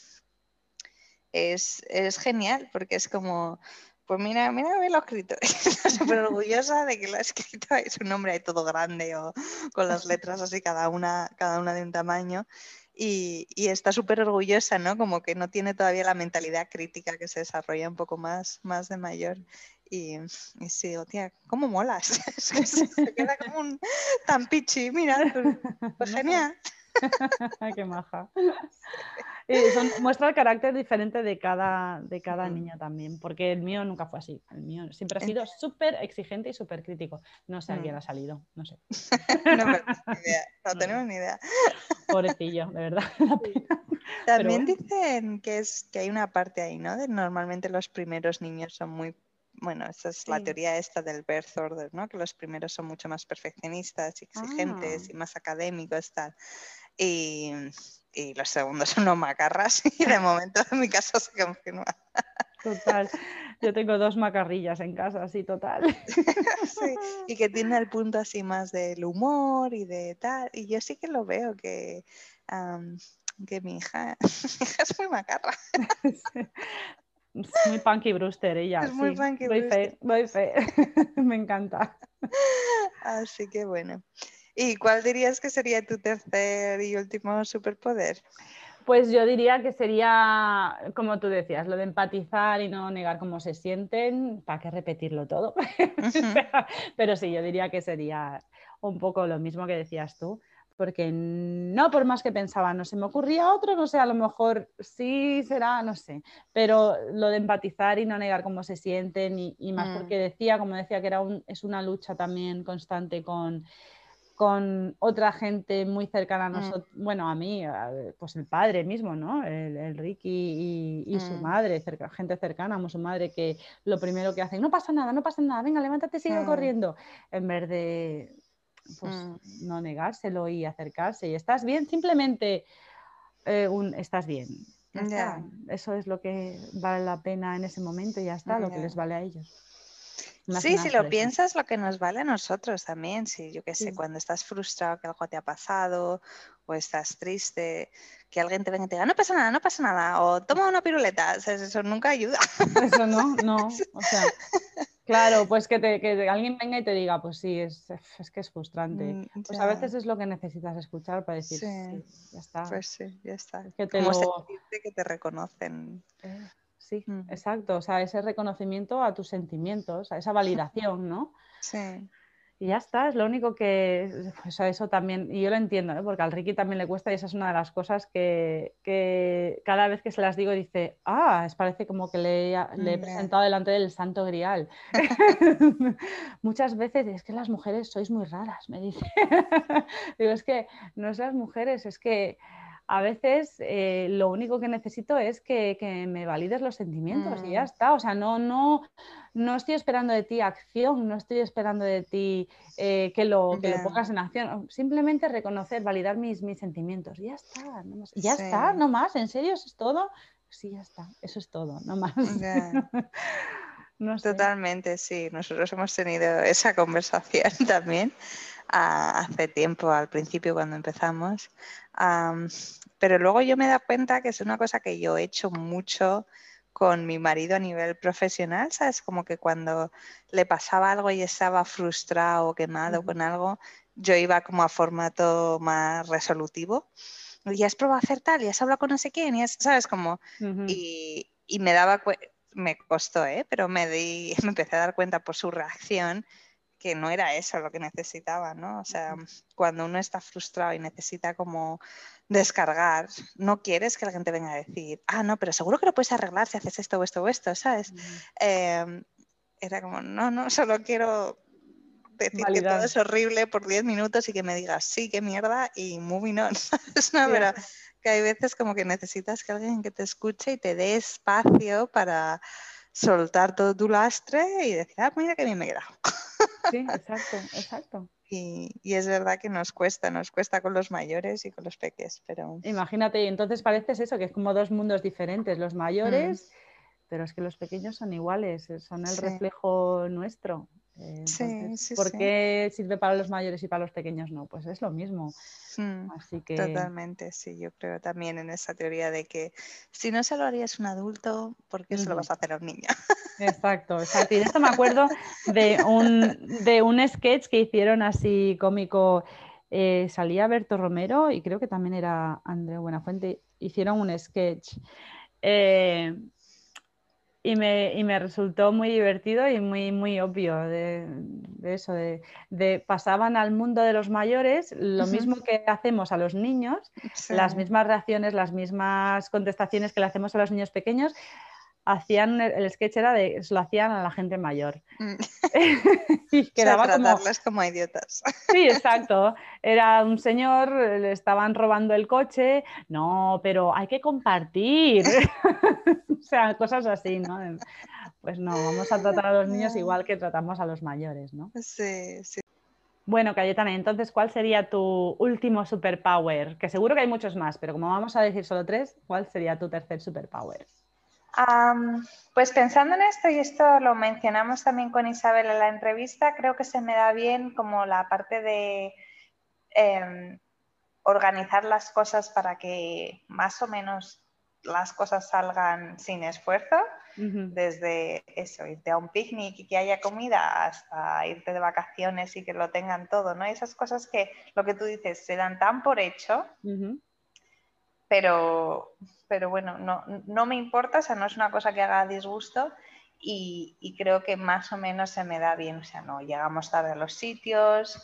es, genial porque es como, pues mira, mira lo escrito. Estoy súper orgullosa de que lo ha escrito y su nombre ahí todo grande o con las letras así cada una, cada una de un tamaño. Y, y, está súper orgullosa, ¿no? Como que no tiene todavía la mentalidad crítica que se desarrolla un poco más, más de mayor. Y, y sí, digo, tía, ¿cómo molas? se queda como un tan pichi, mira, pues, pues genial. Qué maja. muestra el carácter diferente de cada, de cada niño también, porque el mío nunca fue así. El mío siempre ha sido súper exigente y súper crítico. No sé a quién mm. ha salido, no sé. no, idea. no tenemos ni idea. Pobrecillo, de verdad. También dicen que, es, que hay una parte ahí, ¿no? De normalmente los primeros niños son muy bueno, esa es la teoría esta del birth order, ¿no? Que los primeros son mucho más perfeccionistas y exigentes ah. y más académicos, tal. Y, y, los segundos son unos macarras y de momento en mi caso se confirma. Total. Yo tengo dos macarrillas en casa, así total. sí, y que tiene el punto así más del humor y de tal. Y yo sí que lo veo que, que mi hija, mi hija es muy macarra. Muy punky Brewster ella. Es muy punky voy Fe, voy fe. Me encanta. Así que bueno. ¿Y cuál dirías que sería tu tercer y último superpoder? Pues yo diría que sería, como tú decías, lo de empatizar y no negar cómo se sienten, ¿para qué repetirlo todo? Pero sí, yo diría que sería un poco lo mismo que decías tú, porque no por más que pensaba, no se me ocurría otro, no sé, a lo mejor sí será, no sé, pero lo de empatizar y no negar cómo se sienten y, más porque mm. decía, como decía, que era es una lucha también constante con, con otra gente muy cercana a mm. nosotros, bueno, a mí, pues el padre mismo, ¿no? El, Ricky y, su mm. madre, gente cercana a su madre, que lo primero que hacen, no pasa nada, no pasa nada, venga, levántate, sigue corriendo, en vez de pues mm. no negárselo y acercarse. Y estás bien, simplemente eh, un estás bien. Eso es lo que vale la pena en ese momento y ya está, lo que les vale a ellos. Sí, si lo piensas, lo que nos vale a nosotros también. Si yo qué sé, cuando estás frustrado que algo te ha pasado o estás triste, que alguien te venga y te diga, no pasa nada, no pasa nada, o toma una piruleta, eso nunca ayuda. Eso no, no. O sea, Claro, pues que, te, que, alguien venga y te diga, pues sí, es, es que es frustrante. Mm, pues a veces es lo que necesitas escuchar para decir, sí, ya está. Pues sí, ya está. que te Como que te reconocen. Eh, sí, mm. exacto. O sea, ese reconocimiento a tus sentimientos, a esa validación, ¿no? Sí. Y ya está, es lo único que, pues eso también, y yo lo entiendo, ¿eh? porque al Ricky también le cuesta y esa es una de las cosas que, cada vez que se las digo dice, ah, es parece como que le, le he presentado delante del santo grial. Muchas veces es que las mujeres sois muy raras, me dice. digo, es que no es las mujeres, es que a veces eh, lo único que necesito es que, me valides los sentimientos y ya mm. está. O sea, no, no, no estoy esperando de ti acción, no estoy esperando de ti eh, que, lo, que lo pongas en acción. Simplemente reconocer, validar mis, mis sentimientos. Ya está, no más. Ya está, no más. ¿En serio eso es todo? Sí, ya está. Eso es todo, no más. Totalmente, sí. Nosotros hemos tenido esa conversación también hace tiempo, al principio cuando empezamos. Pero luego yo me he dado cuenta que es una cosa que yo he hecho mucho con mi marido a nivel profesional, ¿sabes? Como que cuando le pasaba algo y estaba frustrado o quemado con algo, yo iba como a formato más resolutivo. Y has probado a hacer tal, y has hablado con no sé quién, y ¿sabes? Como, y, y, me daba, me costó, ¿eh? Pero me, di, me empecé a dar cuenta por su reacción que no era eso lo que necesitaba, ¿no? O sea, cuando uno está frustrado y necesita como descargar, no quieres que la gente venga a decir, ah, no, pero seguro que lo puedes arreglar si haces esto o esto o esto, ¿sabes? Em, era como, no, no, solo quiero decir que todo es horrible por 10 minutos y que me digas, sí, qué mierda, y moving on, ¿sabes? No, pero que hay veces como que necesitas que alguien que te escuche y te dé espacio para soltar todo tu lastre y decir, ah, mira que bien me he quedado. Sí, exacto, exacto. Y, es verdad que nos cuesta, nos cuesta con los mayores y con los peques, pero... Imagínate, y entonces parece eso, que es como dos mundos diferentes, los mayores, mm. pero es que los pequeños son iguales, son el reflejo nuestro. Sí, sí, ¿Por qué sirve para los mayores y para los pequeños no? Pues es lo mismo. Mm, Así que... Totalmente, sí, yo creo también en esa teoría de que si no se lo harías un adulto, ¿por qué se lo vas a hacer a un niño? Exacto, exacto. Y de esto me acuerdo de un, de un sketch que hicieron así cómico. Eh, salía Berto Romero y creo que también era André Buenafuente. Hicieron un sketch. Eh, y me, resultó muy divertido y muy, muy obvio de, eso, de, pasaban al mundo de los mayores lo mismo que hacemos a los niños, las mismas reacciones, las mismas contestaciones que le hacemos a los niños pequeños, hacían el sketch era de lo hacían a la gente mayor. Mm. y quedaba como como idiotas. Sí exacto. Era un señor le estaban robando el coche. No pero hay que compartir. O sea cosas así no pues no vamos a tratar a los niños igual que tratamos a los mayores no sí sí. Bueno, Cayetana, entonces, ¿cuál sería tu último superpower? Que seguro que hay muchos más, pero como vamos a decir solo tres, ¿cuál sería tu tercer superpower? Pues pensando en esto, y esto lo mencionamos también con Isabel en la entrevista, creo que se me da bien como la parte de em, organizar las cosas para que más o menos las cosas salgan sin esfuerzo, desde eso, irte a un picnic y que haya comida, hasta irte de vacaciones y que lo tengan todo, ¿no? Esas cosas que, lo que tú dices, se dan tan por hecho, pero pero bueno, no, no me importa, o sea, no es una cosa que haga disgusto y, creo que más o menos se me da bien, o sea, no llegamos tarde a los sitios,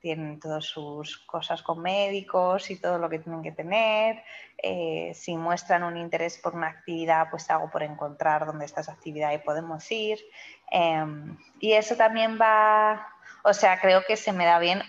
tienen todas sus cosas con médicos y todo lo que tienen que tener, eh, si muestran un interés por una actividad, pues hago por encontrar dónde está esa actividad y podemos ir. Em, y eso también va, o sea, creo que se me da bien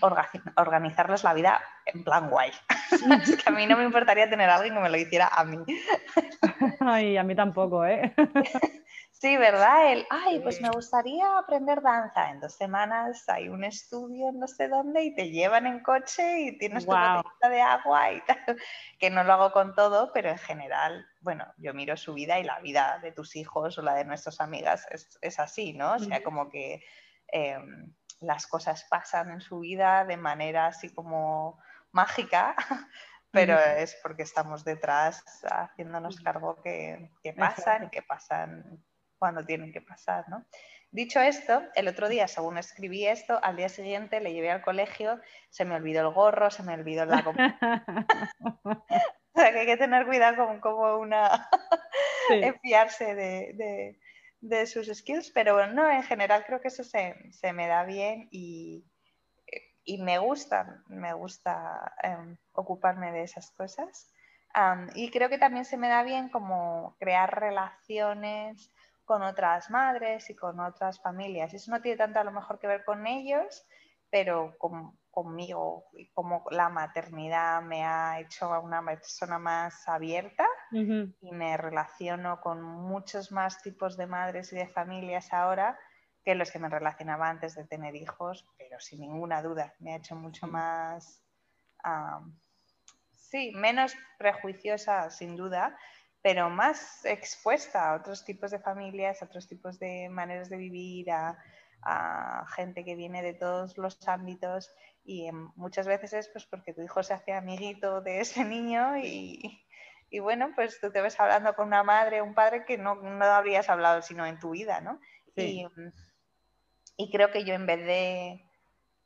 organizarles la vida en plan guay. es que a mí no me importaría tener a alguien que me lo hiciera a mí. Ay, a mí tampoco, ¿eh? Sí, ¿verdad? El, ay, pues me gustaría aprender danza. En dos semanas hay un estudio en no sé dónde y te llevan en coche y tienes tu botellita de agua y tal. Que no lo hago con todo, pero en general, bueno, yo miro su vida y la vida de tus hijos o la de nuestras amigas es, así, ¿no? O sea, como que em, las cosas pasan en su vida de manera así como mágica, pero es porque estamos detrás haciéndonos cargo que, que pasan y que pasan cuando tienen que pasar, ¿no? Dicho esto, el otro día, según escribí esto, al día siguiente le llevé al colegio, se me olvidó el gorro, se me olvidó la... o sea, que hay que tener cuidado con una... fiarse de, de, sus skills, pero no, en general creo que eso se, se me da bien y, y, me gusta, me gusta em, ocuparme de esas cosas. y creo que también se me da bien como crear relaciones con otras madres y con otras familias. Eso no tiene tanto a lo mejor que ver con ellos, pero conmigo y como la maternidad me ha hecho a una persona más abierta y me relaciono con muchos más tipos de madres y de familias ahora que los que me relacionaba antes de tener hijos, pero sin ninguna duda me ha hecho mucho más, sí, menos prejuiciosa sin duda, pero más expuesta a otros tipos de familias, a otros tipos de maneras de vivir, a, gente que viene de todos los ámbitos Y muchas veces es pues porque tu hijo se hace amiguito de ese niño y, y bueno, pues tú te ves hablando con una madre un padre que no, no habrías hablado sino en tu vida, ¿no? Y, y, creo que yo en vez de,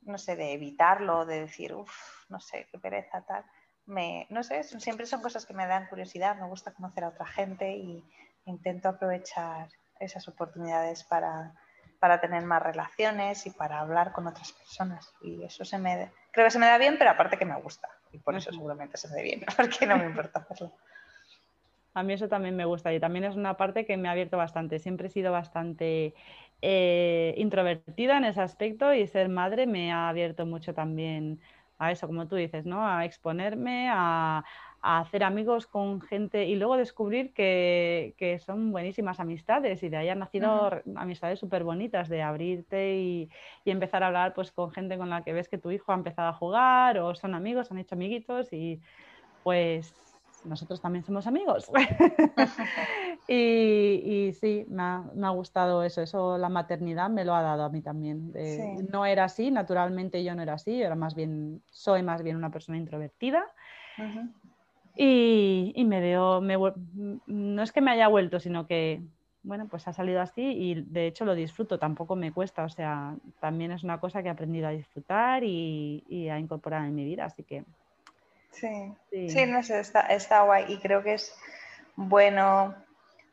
no sé, de evitarlo, de decir, uff, no sé, qué pereza, tal, me, no sé, siempre son cosas que me dan curiosidad, me gusta conocer a otra gente y intento aprovechar esas oportunidades para, para tener más relaciones y para hablar con otras personas. Y eso se me, creo que se me da bien, pero aparte que me gusta. Y por eso seguramente se me dé bien, porque no me importa hacerlo. A mí eso también me gusta y también es una parte que me ha abierto bastante. Siempre he sido bastante eh, introvertida en ese aspecto y ser madre me ha abierto mucho también a eso, como tú dices, ¿no? A exponerme, a, a hacer amigos con gente y luego descubrir que, que son buenísimas amistades y de ahí han nacido amistades súper bonitas de abrirte y, y, empezar a hablar pues con gente con la que ves que tu hijo ha empezado a jugar o son amigos, han hecho amiguitos y pues nosotros también somos amigos. y, y, sí, me ha, me ha, gustado eso, eso la maternidad me lo ha dado a mí también. No era así, naturalmente yo no era así, yo era más bien, soy más bien una persona introvertida. Y, me veo, no es que me haya vuelto, sino que, bueno, pues ha salido así y de hecho lo disfruto, tampoco me cuesta, o sea, también es una cosa que he aprendido a disfrutar y, a incorporar en mi vida, así que... Sí, sí, no sé, está, está guay y creo que es bueno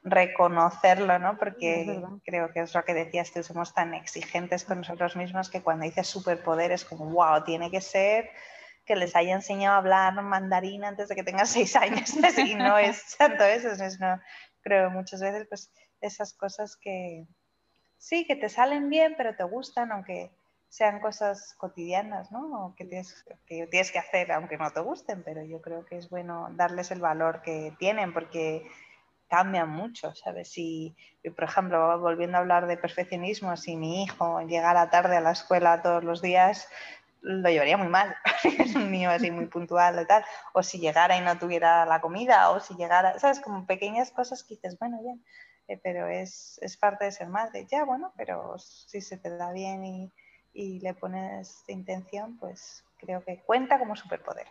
reconocerlo, ¿no? Porque creo que es lo que decías tú, somos tan exigentes con nosotros mismos que cuando dices superpoder es como, wow, tiene que ser que les haya enseñado a hablar mandarín antes de que tengan seis años. y no es tanto eso, es, no, creo muchas veces pues esas cosas que sí, que te salen bien, pero te gustan, aunque sean cosas cotidianas, ¿no? que tienes, que tienes que hacer aunque no te gusten, pero yo creo que es bueno darles el valor que tienen porque cambian mucho, ¿sabes? Si, por ejemplo, volviendo a hablar de perfeccionismo, si mi hijo llegara tarde a la escuela todos los días, lo llevaría muy mal, es un niño así muy puntual y tal, o si llegara y no tuviera la comida, o si llegara, ¿sabes? Como pequeñas cosas que dices, bueno, bien, eh, pero es, es, parte de ser madre, ya, bueno, pero si se te da bien y, y le pones intención, pues creo que cuenta como superpoder.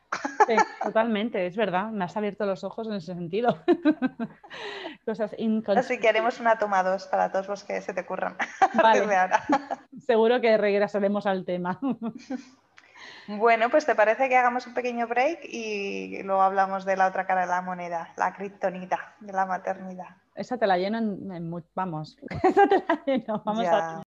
Sí, totalmente, es verdad, me has abierto los ojos en ese sentido. Cosas Así que haremos una toma dos para todos los que se te ocurran. Vale. ahora. Seguro que regresaremos al tema. Bueno, pues te parece que hagamos un pequeño break y luego hablamos de la otra cara de la moneda, la kriptonita de la maternidad. Esa te la lleno en, vamos, esa te la lleno, vamos a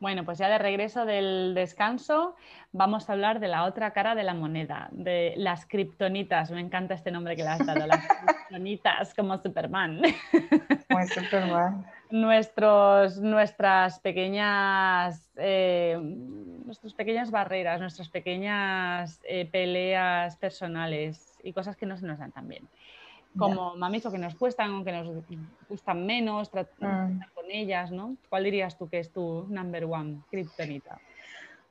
Bueno, pues ya de regreso del descanso vamos a hablar de la otra cara de la moneda, de las kriptonitas. Me encanta este nombre que le has dado, las kriptonitas, como Superman. Como Superman. Nuestros, nuestras pequeñas, eh, nuestras pequeñas barreras, nuestras pequeñas eh, peleas personales y cosas que no se nos dan tan bien como mamis o que nos cuestan o que nos gustan menos, tratar mm. con ellas, ¿no? ¿Cuál dirías tú que es tu number one kriptonita?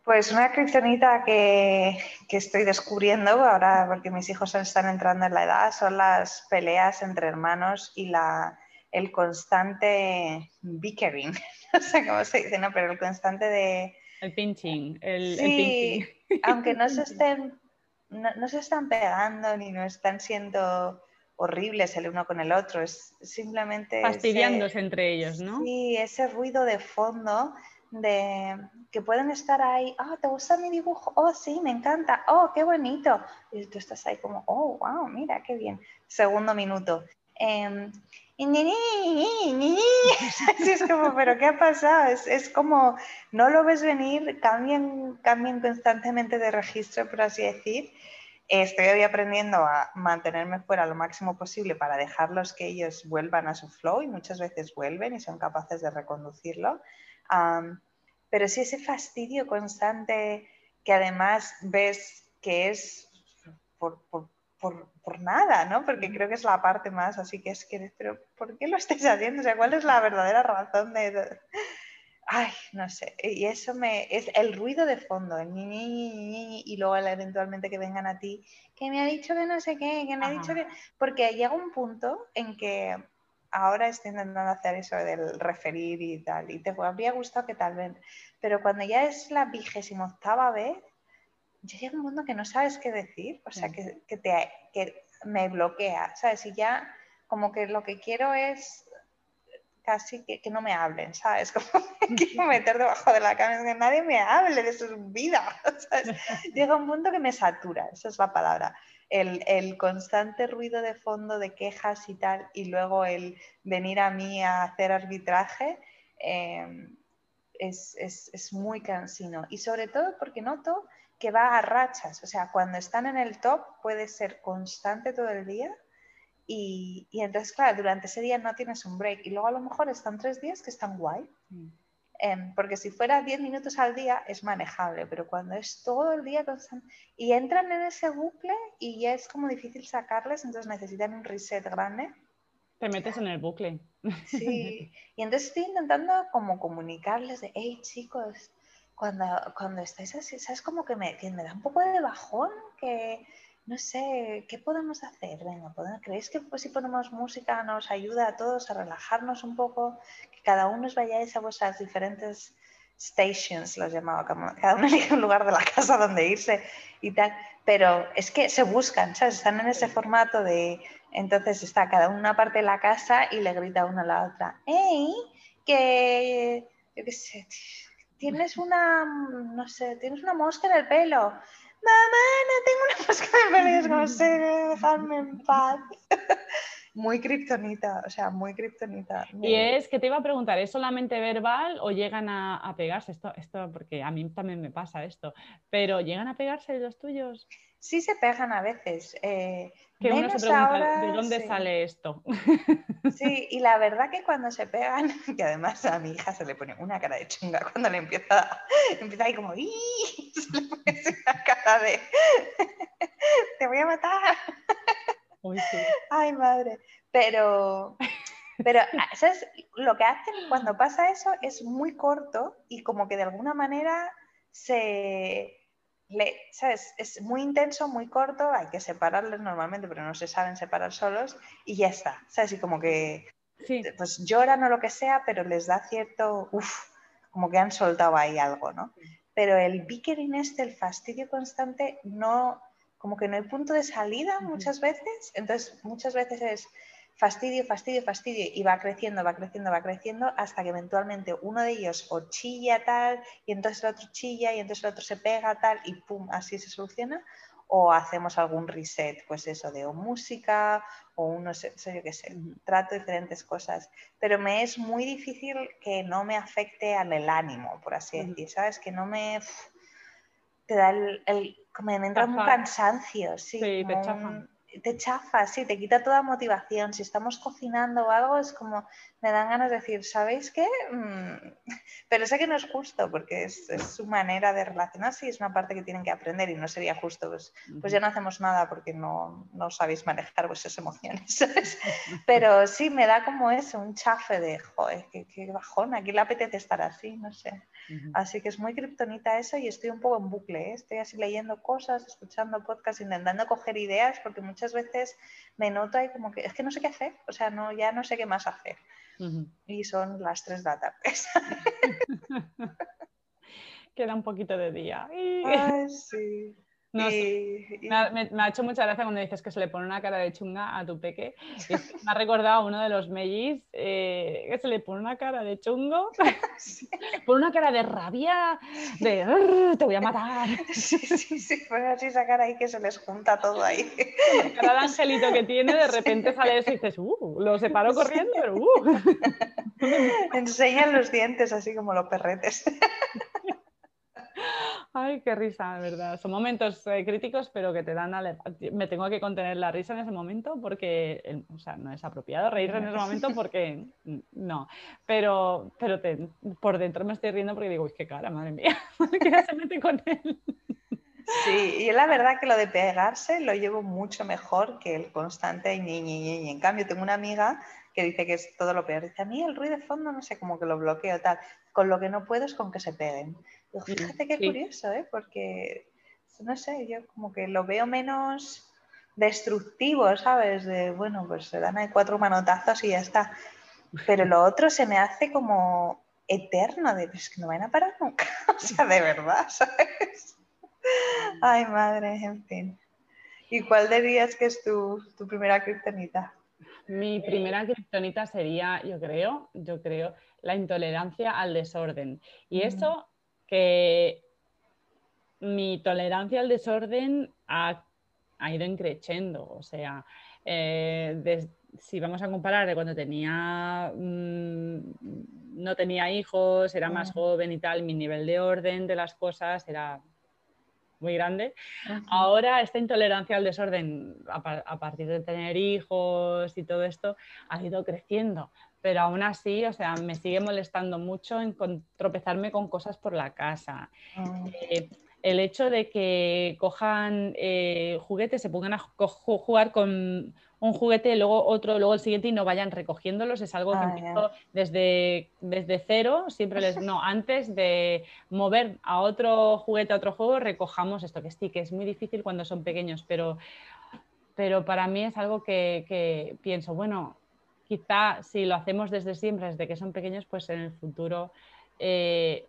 Pues una kriptonita que, que, estoy descubriendo ahora, porque mis hijos están entrando en la edad, son las peleas entre hermanos y la, el constante bickering. No sé cómo se dice, ¿no? Pero el constante de... El pinching. El, sí, aunque no se estén, no, no se están pegando ni no están siendo horribles el uno con el otro, es simplemente... Fastidiándose entre ellos, ¿no? Sí, ese ruido de fondo de que pueden estar ahí, oh, ¿te gusta mi dibujo? Oh, sí, me encanta, oh, qué bonito. Y tú estás ahí como, oh, wow, mira, qué bien. Segundo minuto. Eh, y ni, ni, ni, es como, pero ¿qué ha pasado? Es, es, como, no lo ves venir, cambian, cambian constantemente de registro, por así decir estoy hoy aprendiendo a mantenerme fuera lo máximo posible para dejarlos que ellos vuelvan a su flow y muchas veces vuelven y son capaces de reconducirlo. pero sí ese fastidio constante que además ves que es por, por, por, nada, ¿no? Porque creo que es la parte más así que es que, pero ¿por qué lo estáis haciendo? O sea, ¿cuál es la verdadera razón de ay, no sé, y eso me, es el ruido de fondo, el ni, y luego eventualmente que vengan a ti, que me ha dicho que no sé qué, que me ha dicho que, porque llega un punto en que ahora estoy intentando hacer eso del referir y tal, y te habría gustado que tal vez, pero cuando ya es la vigésima octava vez, ya llega un mundo que no sabes qué decir, o sea, que, que, te, que me bloquea, ¿sabes? Y ya como que lo que quiero es casi que, que no me hablen, ¿sabes? Como me quiero meter debajo de la cama, que nadie me hable de su vida, ¿sabes? Llega un mundo que me satura, esa es la palabra el, constante ruido de fondo de quejas y tal, y luego el venir a mí a hacer arbitraje, em, es, muy cansino. Y sobre todo porque noto que va a rachas, o sea, cuando están en el top puede ser constante todo el día. Y, entonces, claro, durante ese día no tienes un break. Y luego a lo mejor están tres días que están guay. Mm. Em, porque si fuera 10 minutos al día es manejable, pero cuando es todo el día y entran en ese bucle y ya es como difícil sacarles, entonces necesitan un reset grande. Te metes en el bucle. Sí, y entonces estoy intentando como comunicarles de, hey chicos, cuando, cuando estáis así, ¿sabes? Como que me, que me da un poco de bajón, que no sé, ¿qué podemos hacer? Venga, ¿creéis que pues, si ponemos música nos ayuda a todos a relajarnos un poco? Que cada uno os vayáis a vuestras diferentes stations, los llamaba, cada uno elige un lugar de la casa donde irse y tal. Pero es que se buscan, ¿sabes? Están en ese formato de, entonces está cada uno una parte de la casa y le grita una a la otra, ¡Ey! Que, yo qué sé, tienes una, no sé, tienes una mosca en el pelo mamá, no tengo una mosca de no sé, dejarme en paz. muy kriptonita, o sea, muy kriptonita. Y es que te iba a preguntar, ¿es solamente verbal o llegan a, pegarse? Esto, esto, porque a mí también me pasa esto, pero ¿llegan a pegarse los tuyos? Sí se pegan a veces. Eh, que uno se pregunta, ¿de dónde sale esto? Sí, y la verdad que cuando se pegan, que además a mi hija se le pone una cara de chunga cuando le empieza, empieza ahí como, ¡Ih! se le pone una cara de, te voy a matar. Ay, madre. Pero, pero, ah, ¿sabes? Lo que hacen cuando pasa eso es muy corto y como que de alguna manera se, ¿sabes? Es muy intenso, muy corto, hay que separarlos normalmente, pero no se saben separar solos y ya está, ¿sabes? Y como que pues lloran o lo que sea, pero les da cierto, uff, como que han soltado ahí algo, ¿no? Pero el bickering este, el fastidio constante, no, como que no hay punto de salida muchas veces, entonces muchas veces es fastidio, fastidio, fastidio, y va creciendo, va creciendo, va creciendo, hasta que eventualmente uno de ellos o chilla tal, y entonces el otro chilla, y entonces el otro se pega tal, y pum, así se soluciona, o hacemos algún reset, pues eso, de o música, o uno, sé, yo qué sé, trato diferentes cosas, pero me es muy difícil que no me afecte al el ánimo, por así decir, ¿sabes? Que no me... te da el... el me entra un cansancio, sí. sí te te chafa, sí, te quita toda motivación. Si estamos cocinando o algo, es como, me dan ganas de decir, ¿sabéis qué? Mm, pero sé que no es justo porque es, su manera de relacionarse y es una parte que tienen que aprender y no sería justo. Pues, pues ya no hacemos nada porque no, no sabéis manejar vuestras emociones. Pero sí, me da como eso, un chafe de, joder, qué, qué bajón, aquí le apetece estar así, no sé. Así que es muy kriptonita eso y estoy un poco en bucle. ¿eh? Estoy así leyendo cosas, escuchando podcasts, intentando coger ideas porque muchas veces me noto ahí como que es que no sé qué hacer, o sea, no, ya no sé qué más hacer. Y son las 3 de la tarde. Queda un poquito de día. Ay, sí. No me, ha, hecho mucha gracia cuando dices que se le pone una cara de chunga a tu peque. Me ha recordado a uno de los mellis eh, que se le pone una cara de chungo, pone una cara de rabia, de te voy a matar. Sí, sí, sí, pone así esa cara ahí que se les junta todo ahí. La cara de angelito que tiene, de repente sale eso y dices, uh, lo separo corriendo, pero uh. Enseñan los dientes así como los perretes. Ay, qué risa, de verdad. Son momentos eh, críticos, pero que te dan... Me tengo que contener la risa en ese momento porque, o sea, no es apropiado reírse en ese momento porque no. Pero, pero por dentro me estoy riendo porque digo, uy, qué cara, madre mía, que ya se mete con él. Sí, y la verdad que lo de pegarse lo llevo mucho mejor que el constante ñi, ñi, ñi. En cambio, tengo una amiga que dice que es todo lo peor. Dice, a mí el ruido de fondo no sé, como que lo bloqueo tal. Con lo que no puedo es con que se peguen. Fíjate qué curioso, ¿eh? Porque, no sé, yo como que lo veo menos, destructivo, ¿sabes? De, bueno, pues se dan ahí cuatro manotazos y ya está. Pero lo otro se me hace como eterno, de pues que no van a parar nunca. o sea, de verdad, ¿sabes? Ay, madre, en fin. ¿Y cuál dirías que es tu, tu primera kriptonita? Mi primera kriptonita sería, yo creo, yo creo, la intolerancia al desorden. Y eso que mi tolerancia al desorden ha, ido increciendo. O sea, eh, si vamos a comparar de cuando tenía mm, no tenía hijos, era más joven y tal, mi nivel de orden de las cosas era muy grande. Ahora esta intolerancia al desorden a, partir de tener hijos y todo esto ha ido creciendo, pero aún así, o sea, me sigue molestando mucho en tropezarme con cosas por la casa. Ah. Eh, el hecho de que cojan eh, juguetes, se pongan a jugar con un juguete, luego otro, luego el siguiente y no vayan recogiéndolos, es algo que ah, empiezo desde, desde cero, siempre les, no, antes de mover a otro juguete, a otro juego, recojamos esto, que sí, que es muy difícil cuando son pequeños, pero, pero para mí es algo que, que pienso, bueno, quizá si lo hacemos desde siempre, desde que son pequeños, pues en el futuro... Eh,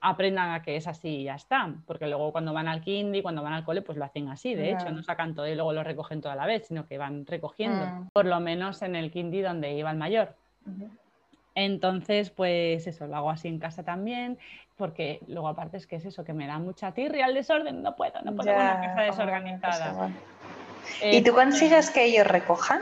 aprendan a que es así y ya está, porque luego cuando van al kindy, cuando van al cole, pues lo hacen así, de hecho, no sacan todo y luego lo recogen toda la vez, sino que van recogiendo, mm. por lo menos en el kindy donde iba el mayor. Entonces, pues eso, lo hago así en casa también, porque luego aparte es que es eso, que me da mucha tirria el desorden, no puedo, no puedo con una casa desorganizada. ¿Y tú consigues que ellos recojan?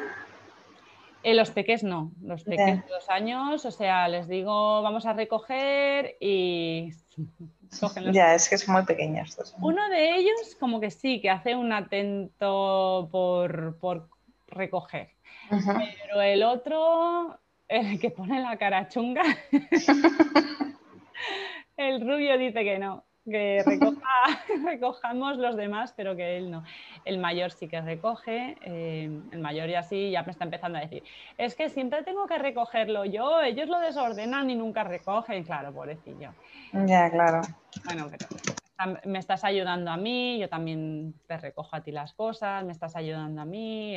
Eh, los peques no, los peques de dos años, o sea, les digo vamos a recoger y Ya, es que son muy pequeños. Uno de ellos como que sí, que hace un atento por, recoger, pero el otro, el que pone la cara chunga, el rubio dice que no que recojamos los demás, pero que él no. El mayor sí que recoge, eh, el mayor ya sí, ya me está empezando a decir, es que siempre tengo que recogerlo yo, ellos lo desordenan y nunca recogen, claro, pobrecillo. Ya, claro. Bueno, pero me estás ayudando a mí, yo también te recojo a ti las cosas, me estás ayudando a mí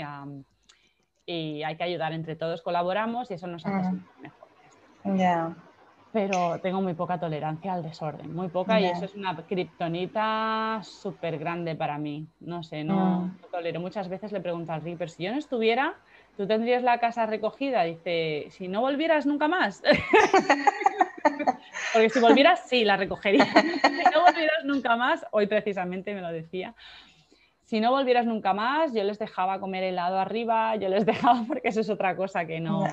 y hay que ayudar entre todos, colaboramos y eso nos hace mejor. Ya pero tengo muy poca tolerancia al desorden, muy poca, y eso es una kriptonita súper grande para mí. No sé, no, tolero. Muchas veces le pregunto al Reaper, si yo no estuviera, ¿tú tendrías la casa recogida? Dice, si no volvieras nunca más. Porque si volvieras, sí, la recogería. si no volvieras nunca más, hoy precisamente me lo decía, si no volvieras nunca más, yo les dejaba comer helado arriba, yo les dejaba, porque eso es otra cosa que no,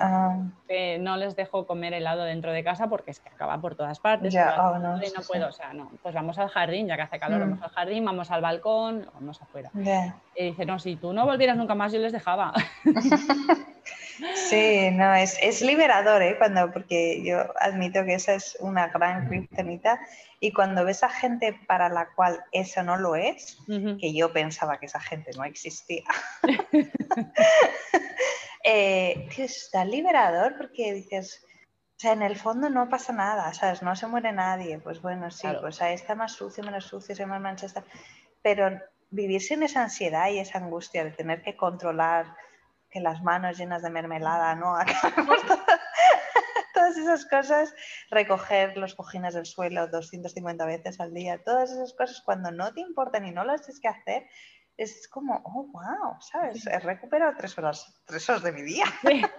no les dejo comer helado dentro de casa porque es que acaba por todas partes. Oh, no, puedo, o sea, no, pues vamos al jardín, ya que hace calor, mm. vamos al jardín, vamos al balcón, vamos afuera. Y dice, no, si tú no volvieras nunca más, yo les dejaba. Sí, no, es, es liberador, ¿eh? Cuando, porque yo admito que esa es una gran criptonita y cuando ves a gente para la cual eso no lo es, que yo pensaba que esa gente no existía, eh, está liberador porque dices, o sea, en el fondo no pasa nada, ¿sabes? No se muere nadie. Pues bueno, sí, pues ahí está más sucio, menos sucio, se más mancha, está. Pero vivir sin esa ansiedad y esa angustia de tener que controlar que las manos llenas de mermelada, ¿no? todas esas cosas, recoger los cojines del suelo 250 veces al día, todas esas cosas cuando no te importan y no las tienes que hacer, es como, oh, wow, ¿sabes? He recuperado tres horas, tres horas de mi día.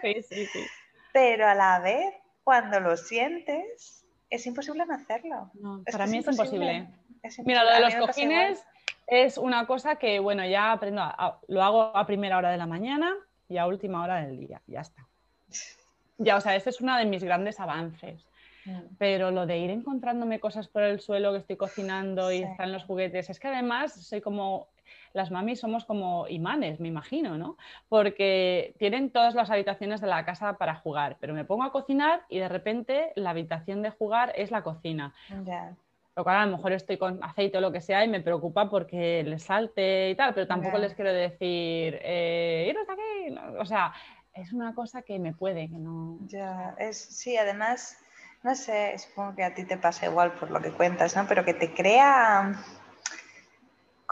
Sí, sí, sí. Pero a la vez, cuando lo sientes, es imposible no hacerlo. para mí es imposible. Mira, lo de los cojines es una cosa que, bueno, ya aprendo, lo hago a primera hora de la mañana y a última hora del día, ya está. Ya, o sea, ese es uno de mis grandes avances. Mm. Pero lo de ir encontrándome cosas por el suelo que estoy cocinando y están los juguetes, es que además soy como, las mamis somos como imanes, me imagino, ¿no? Porque tienen todas las habitaciones de la casa para jugar, pero me pongo a cocinar y de repente la habitación de jugar es la cocina. Lo cual a lo mejor estoy con aceite o lo que sea y me preocupa porque les salte y tal, pero tampoco les quiero decir, eh, iros aquí. o sea, es una cosa que me puede, que no. Ya, es, sí, además, no sé, supongo que a ti te pasa igual por lo que cuentas, ¿no? Pero que te crea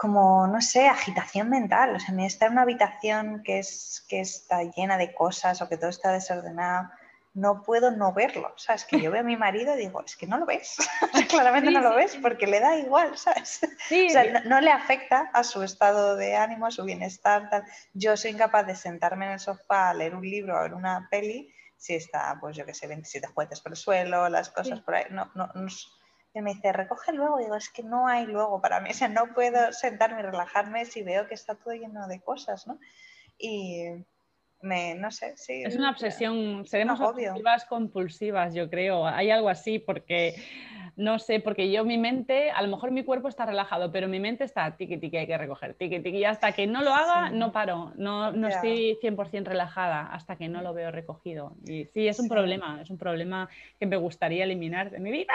como, no sé, agitación mental. O sea, me está en una habitación que, es, que está llena de cosas o que todo está desordenado, no puedo no verlo. ¿Sabes? Que yo veo a mi marido y digo, es que no lo ves. Claramente no lo ves porque le da igual, ¿sabes? O sea, no, le afecta a su estado de ánimo, a su bienestar. Tal. Yo soy incapaz de sentarme en el sofá a leer un libro, a ver una peli, si está, pues yo qué sé, 27 juguetes por el suelo, las cosas por ahí. No, no, no, y me dice, recoge luego. digo, es que no hay luego para mí. O sea, no puedo sentarme y relajarme si veo que está todo lleno de cosas, ¿no? Y me, no sé, sí. Es una obsesión. Seremos obsesivas compulsivas, yo creo. Hay algo así porque no sé, porque yo mi mente, a lo mejor mi cuerpo está relajado, pero mi mente está tiqui tiqui, hay que recoger, tiqui tiqui, y hasta que no lo haga, no paro, no, no estoy 100% relajada hasta que no lo veo recogido. Y sí, es un problema, es un problema que me gustaría eliminar de mi vida.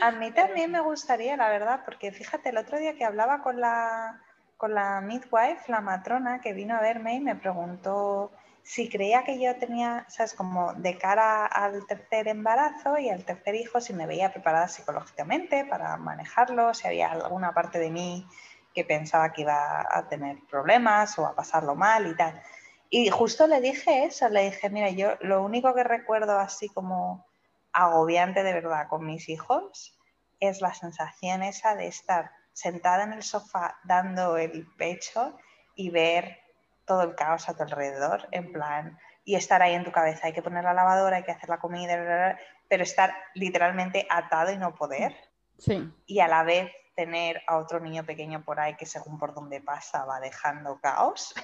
A mí también me gustaría, la verdad, porque fíjate, el otro día que hablaba con la, con la midwife, la matrona, que vino a verme y me preguntó si creía que yo tenía, sabes, como de cara al tercer embarazo y al tercer hijo, si me veía preparada psicológicamente para manejarlo, si había alguna parte de mí que pensaba que iba a tener problemas o a pasarlo mal y tal. Y justo le dije eso, le dije, mira, yo lo único que recuerdo así como agobiante de verdad con mis hijos es la sensación esa de estar sentada en el sofá dando el pecho y ver todo el caos a tu alrededor, en plan, y estar ahí en tu cabeza, hay que poner la lavadora, hay que hacer la comida, pero estar literalmente atado y no poder. Sí. Y a la vez tener a otro niño pequeño por ahí que según por donde pasa va dejando caos.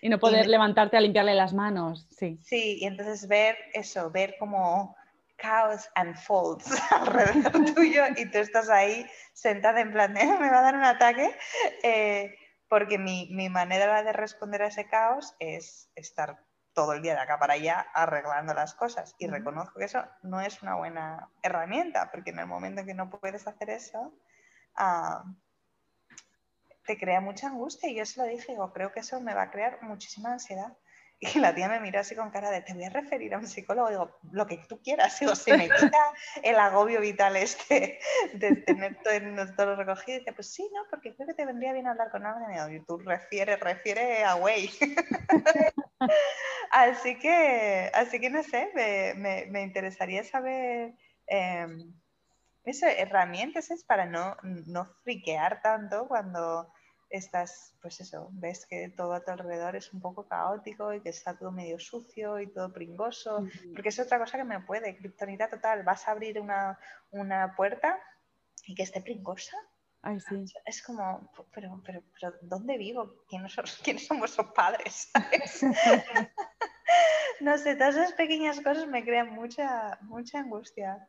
Y no poder levantarte a limpiarle las manos, sí. Sí, y entonces ver eso, ver como caos unfolds alrededor tuyo y tú estás ahí sentada en plan, ¿eh? me va a dar un ataque. Eh, porque mi, manera de responder a ese caos es estar todo el día de acá para allá arreglando las cosas. Y reconozco que eso no es una buena herramienta, porque en el momento en que no puedes hacer eso, ah, te crea mucha angustia. Y yo se lo dije, digo, creo que eso me va a crear muchísima ansiedad. Y la tía me miró así con cara de, te voy a referir a un psicólogo, digo, lo que tú quieras, digo, se me quita el agobio vital este de tener todo, todo recogido. Y dice, pues sí, ¿no? Porque creo que te vendría bien hablar con alguien. Y tú refiere, refiere a Way. así, que, así que no sé, me, me, interesaría saber... Eh, herramientas es para no, no friquear tanto cuando estás, pues eso, ves que todo a tu alrededor es un poco caótico y que está todo medio sucio y todo pringoso, porque es otra cosa que me puede, criptonita total, vas a abrir una, puerta y que esté pringosa. Ay, sí. Es como, pero, pero, pero ¿dónde vivo? ¿Quiénes son, ¿quiénes son vuestros padres? no sé, todas esas pequeñas cosas me crean mucha, mucha angustia.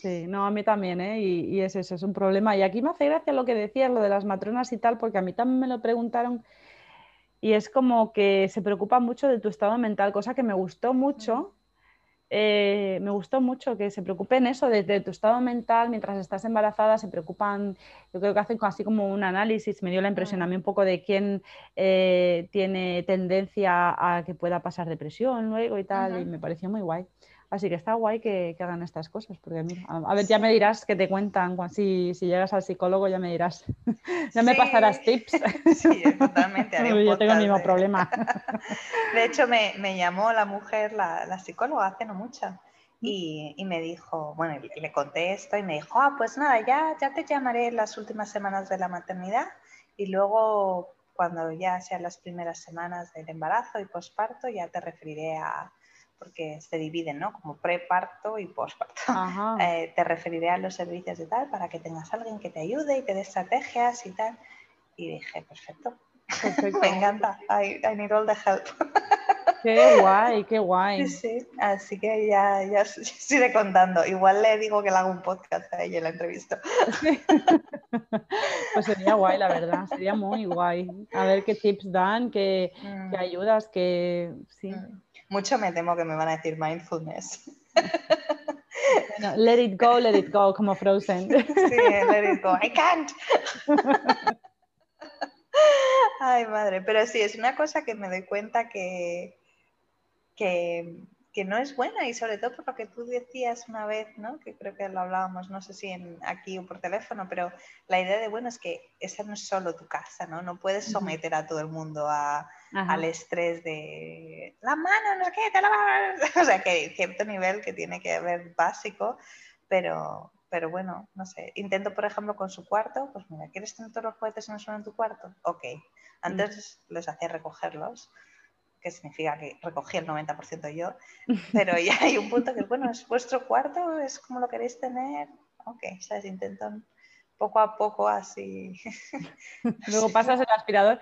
Sí, no, a mí también, ¿eh? y, es eso, es un problema. Y aquí me hace gracia lo que decías, lo de las matronas y tal, porque a mí también me lo preguntaron y es como que se preocupan mucho de tu estado mental, cosa que me gustó mucho. Eh, me gustó mucho que se preocupen eso, de, tu estado mental mientras estás embarazada, se preocupan, yo creo que hacen así como un análisis, me dio la impresión a mí un poco de quién eh, tiene tendencia a que pueda pasar depresión luego y tal, y me pareció muy guay. Así que está guay que, hagan estas cosas, porque a, ver, ya me dirás que te cuentan, si, si llegas al psicólogo ya me dirás, ya me pasarás tips. Sí, totalmente. Yo tengo el mismo problema. De hecho, me, llamó la mujer, la, psicóloga, hace no mucho, y, me dijo, bueno, le conté esto y me dijo, ah, pues nada, ya, ya te llamaré en las últimas semanas de la maternidad y luego cuando ya sean las primeras semanas del embarazo y posparto ya te referiré a porque se dividen, ¿no? Como preparto y posparto. Eh, te referiré a los servicios y tal para que tengas alguien que te ayude y te dé estrategias y tal. Y dije, perfecto. Me encanta. I, I, need all the help. Qué guay, qué guay. Sí, sí. Así que ya, ya sigue contando. Igual le digo que le hago un podcast a ella la entrevista. Pues sería guay, la verdad. Sería muy guay. A ver qué tips dan, qué, qué mm. ayudas, que sí. Mm. Mucho me temo que me van a decir mindfulness. let it go, let it go, como Frozen. Sí, let it go. I can't. Ay, madre. Pero sí, es una cosa que me doy cuenta que, que que no es buena y sobre todo por lo que tú decías una vez, ¿no? que creo que lo hablábamos, no sé si en, aquí o por teléfono, pero la idea de, bueno, es que esa no es solo tu casa, ¿no? No puedes someter a todo el mundo a, al estrés de la mano, no sé qué, te la O sea, que hay cierto nivel que tiene que haber básico, pero, pero bueno, no sé. Intento, por ejemplo, con su cuarto, pues mira, ¿quieres tener todos los juguetes en el suelo en tu cuarto? Ok. Antes les hacía recogerlos que significa que recogí el 90% yo, pero ya hay un punto que, bueno, es vuestro cuarto, es como lo queréis tener, ok, ¿sabes? Intento poco a poco así. Luego pasas el aspirador.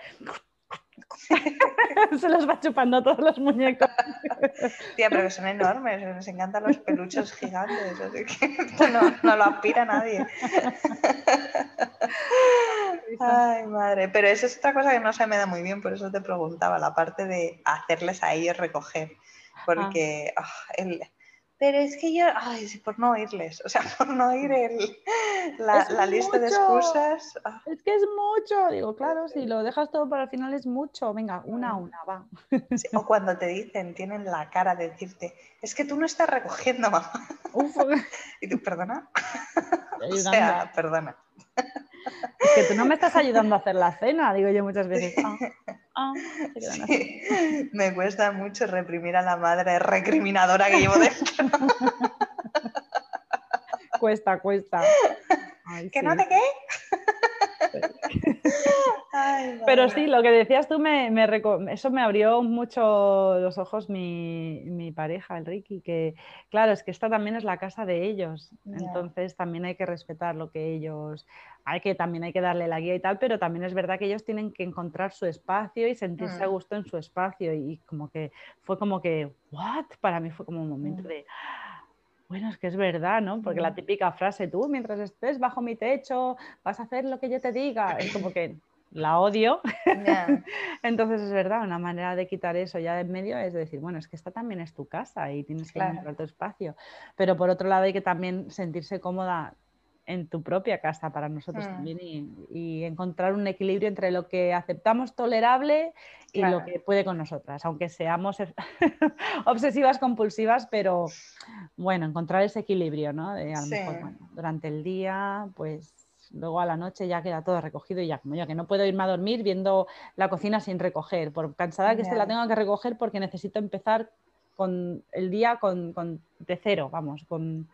Se los va chupando todos los muñecos. Tía, pero que son enormes, nos encantan los peluchos gigantes, así que no, no lo aspira nadie. Ay, madre. Pero eso es otra cosa que no se me da muy bien, por eso te preguntaba, la parte de hacerles a ellos recoger. Porque ah, pero es que yo, ay, por no oírles, o sea, por no oír el, la, lista de excusas. Ah. Es que es mucho, digo, claro, si lo dejas todo para el final es mucho, venga, una a una, va. o cuando te dicen, tienen la cara de decirte, es que tú no estás recogiendo, mamá. y tú, perdona. o sea, perdona. Es que tú no me estás ayudando a hacer la cena, digo yo muchas veces. Ah, ah, me cuesta mucho reprimir a la madre recriminadora que llevo dentro. cuesta, cuesta. ¿Que no te qué? Pero sí, lo que decías tú, me, eso me abrió mucho los ojos mi, pareja, el Ricky, que claro, es que esta también es la casa de ellos, entonces también hay que respetar lo que ellos, hay que también hay que darle la guía y tal, pero también es verdad que ellos tienen que encontrar su espacio y sentirse a mm. gusto en su espacio y como que fue como que, ¿what? Para mí fue como un momento mm. de bueno, es que es verdad, ¿no? Porque la típica frase, tú mientras estés bajo mi techo vas a hacer lo que yo te diga, es como que la odio. Entonces es verdad, una manera de quitar eso ya de en medio es decir, bueno, es que esta también es tu casa y tienes que encontrar tu espacio. Pero por otro lado hay que también sentirse cómoda en tu propia casa para nosotros hmm. también y, encontrar un equilibrio entre lo que aceptamos tolerable y lo que puede con nosotras, aunque seamos obsesivas compulsivas, pero bueno, encontrar ese equilibrio, ¿no? a lo mejor, durante el día, pues luego a la noche ya queda todo recogido y ya como yo, que no puedo irme a dormir viendo la cocina sin recoger, por cansada que se la tenga que recoger porque necesito empezar con el día con, de cero, vamos, con,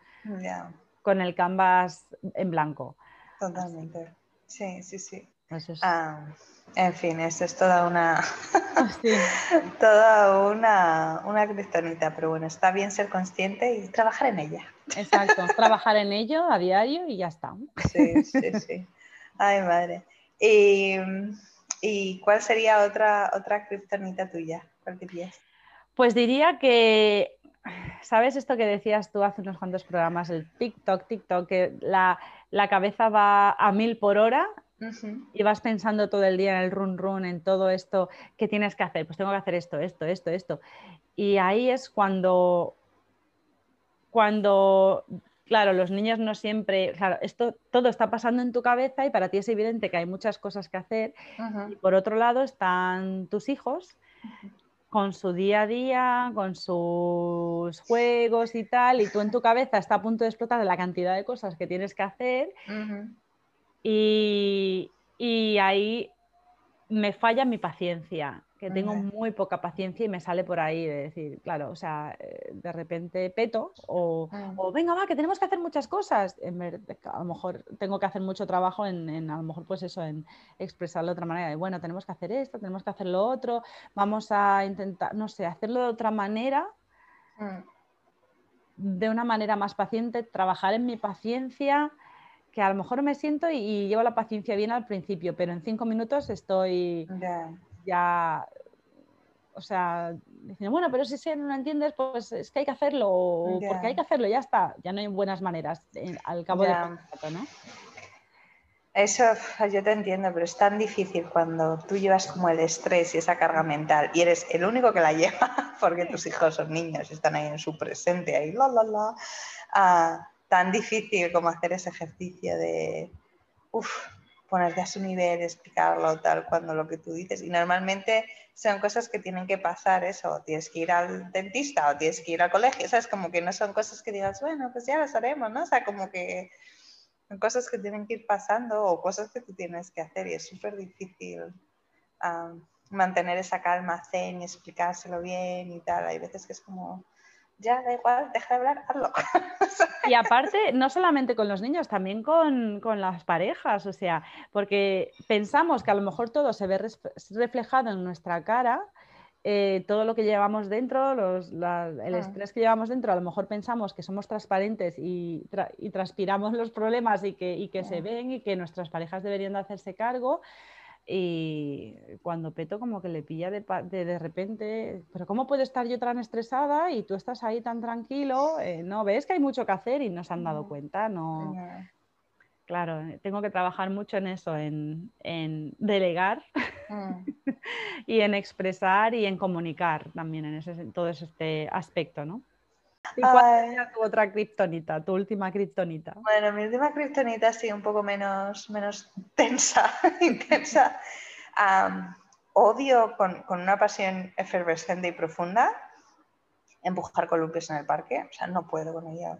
con el canvas en blanco. Totalmente. Sí, sí, sí. Pues ah, en fin, esto es toda una toda una, una pero bueno, está bien ser consciente y trabajar en ella. Exacto, trabajar en ello a diario y ya está. Sí, sí, sí. Ay, madre. ¿Y, y cuál sería otra, otra kriptonita tuya? ¿Cuál dirías? Pues diría que ¿sabes esto que decías tú hace unos cuantos programas, el TikTok, TikTok, que la, cabeza va a mil por hora y vas pensando todo el día en el run run, en todo esto, ¿qué tienes que hacer? Pues tengo que hacer esto, esto, esto, esto. Y ahí es cuando, cuando, claro, los niños no siempre, claro, esto todo está pasando en tu cabeza y para ti es evidente que hay muchas cosas que hacer. Y por otro lado están tus hijos con su día a día, con sus juegos y tal, y tú en tu cabeza está a punto de explotar de la cantidad de cosas que tienes que hacer y, y, ahí me falla mi paciencia que tengo muy poca paciencia y me sale por ahí de decir, claro, o sea, eh, de repente peto o, o venga, va, que tenemos que hacer muchas cosas. A lo mejor tengo que hacer mucho trabajo en, a lo mejor pues eso, en expresarlo de otra manera, de bueno, tenemos que hacer esto, tenemos que hacer lo otro, vamos a intentar, no sé, hacerlo de otra manera, mm. de una manera más paciente, trabajar en mi paciencia que a lo mejor me siento y, llevo la paciencia bien al principio, pero en cinco minutos estoy ya, o sea, diciendo, bueno, pero si no lo entiendes, pues es que hay que hacerlo, porque hay que hacerlo, ya está, ya no hay buenas maneras eh, al cabo de del ¿no? Eso yo te entiendo, pero es tan difícil cuando tú llevas como el estrés y esa carga mental y eres el único que la lleva porque tus hijos son niños, están ahí en su presente, ahí la la la. tan difícil como hacer ese ejercicio de, uff, ponerte a su nivel, explicarlo tal cuando lo que tú dices. Y normalmente son cosas que tienen que pasar eso, tienes que ir al dentista o tienes que ir al colegio, ¿sabes? Como que no son cosas que digas, bueno, pues ya las haremos, ¿no? O sea, como que son cosas que tienen que ir pasando o cosas que tú tienes que hacer y es súper difícil mantener esa calma zen y explicárselo bien y tal. Hay veces que es como, ya da igual, deja de hablar, hazlo. Y aparte, no solamente con los niños, también con, las parejas, o sea, porque pensamos que a lo mejor todo se ve reflejado en nuestra cara, eh, todo lo que llevamos dentro, el ah. estrés que llevamos dentro, a lo mejor pensamos que somos transparentes y, transpiramos los problemas y que, que se ven y que nuestras parejas deberían de hacerse cargo, y cuando Peto como que le pilla de, de, repente, pero ¿cómo puedo estar yo tan estresada y tú estás ahí tan tranquilo? Eh, no, ves que hay mucho que hacer y no se han dado cuenta, no. Claro, eh, tengo que trabajar mucho en eso, en, delegar mm. y en expresar y en comunicar también en, ese, en todo este aspecto, ¿no? ¿Y cuál es tu otra kriptonita, tu última kriptonita? Bueno, mi última kriptonita sí, un poco menos, menos tensa, intensa. odio con, con, una pasión efervescente y profunda empujar columpios en el parque. O sea, no puedo con ella.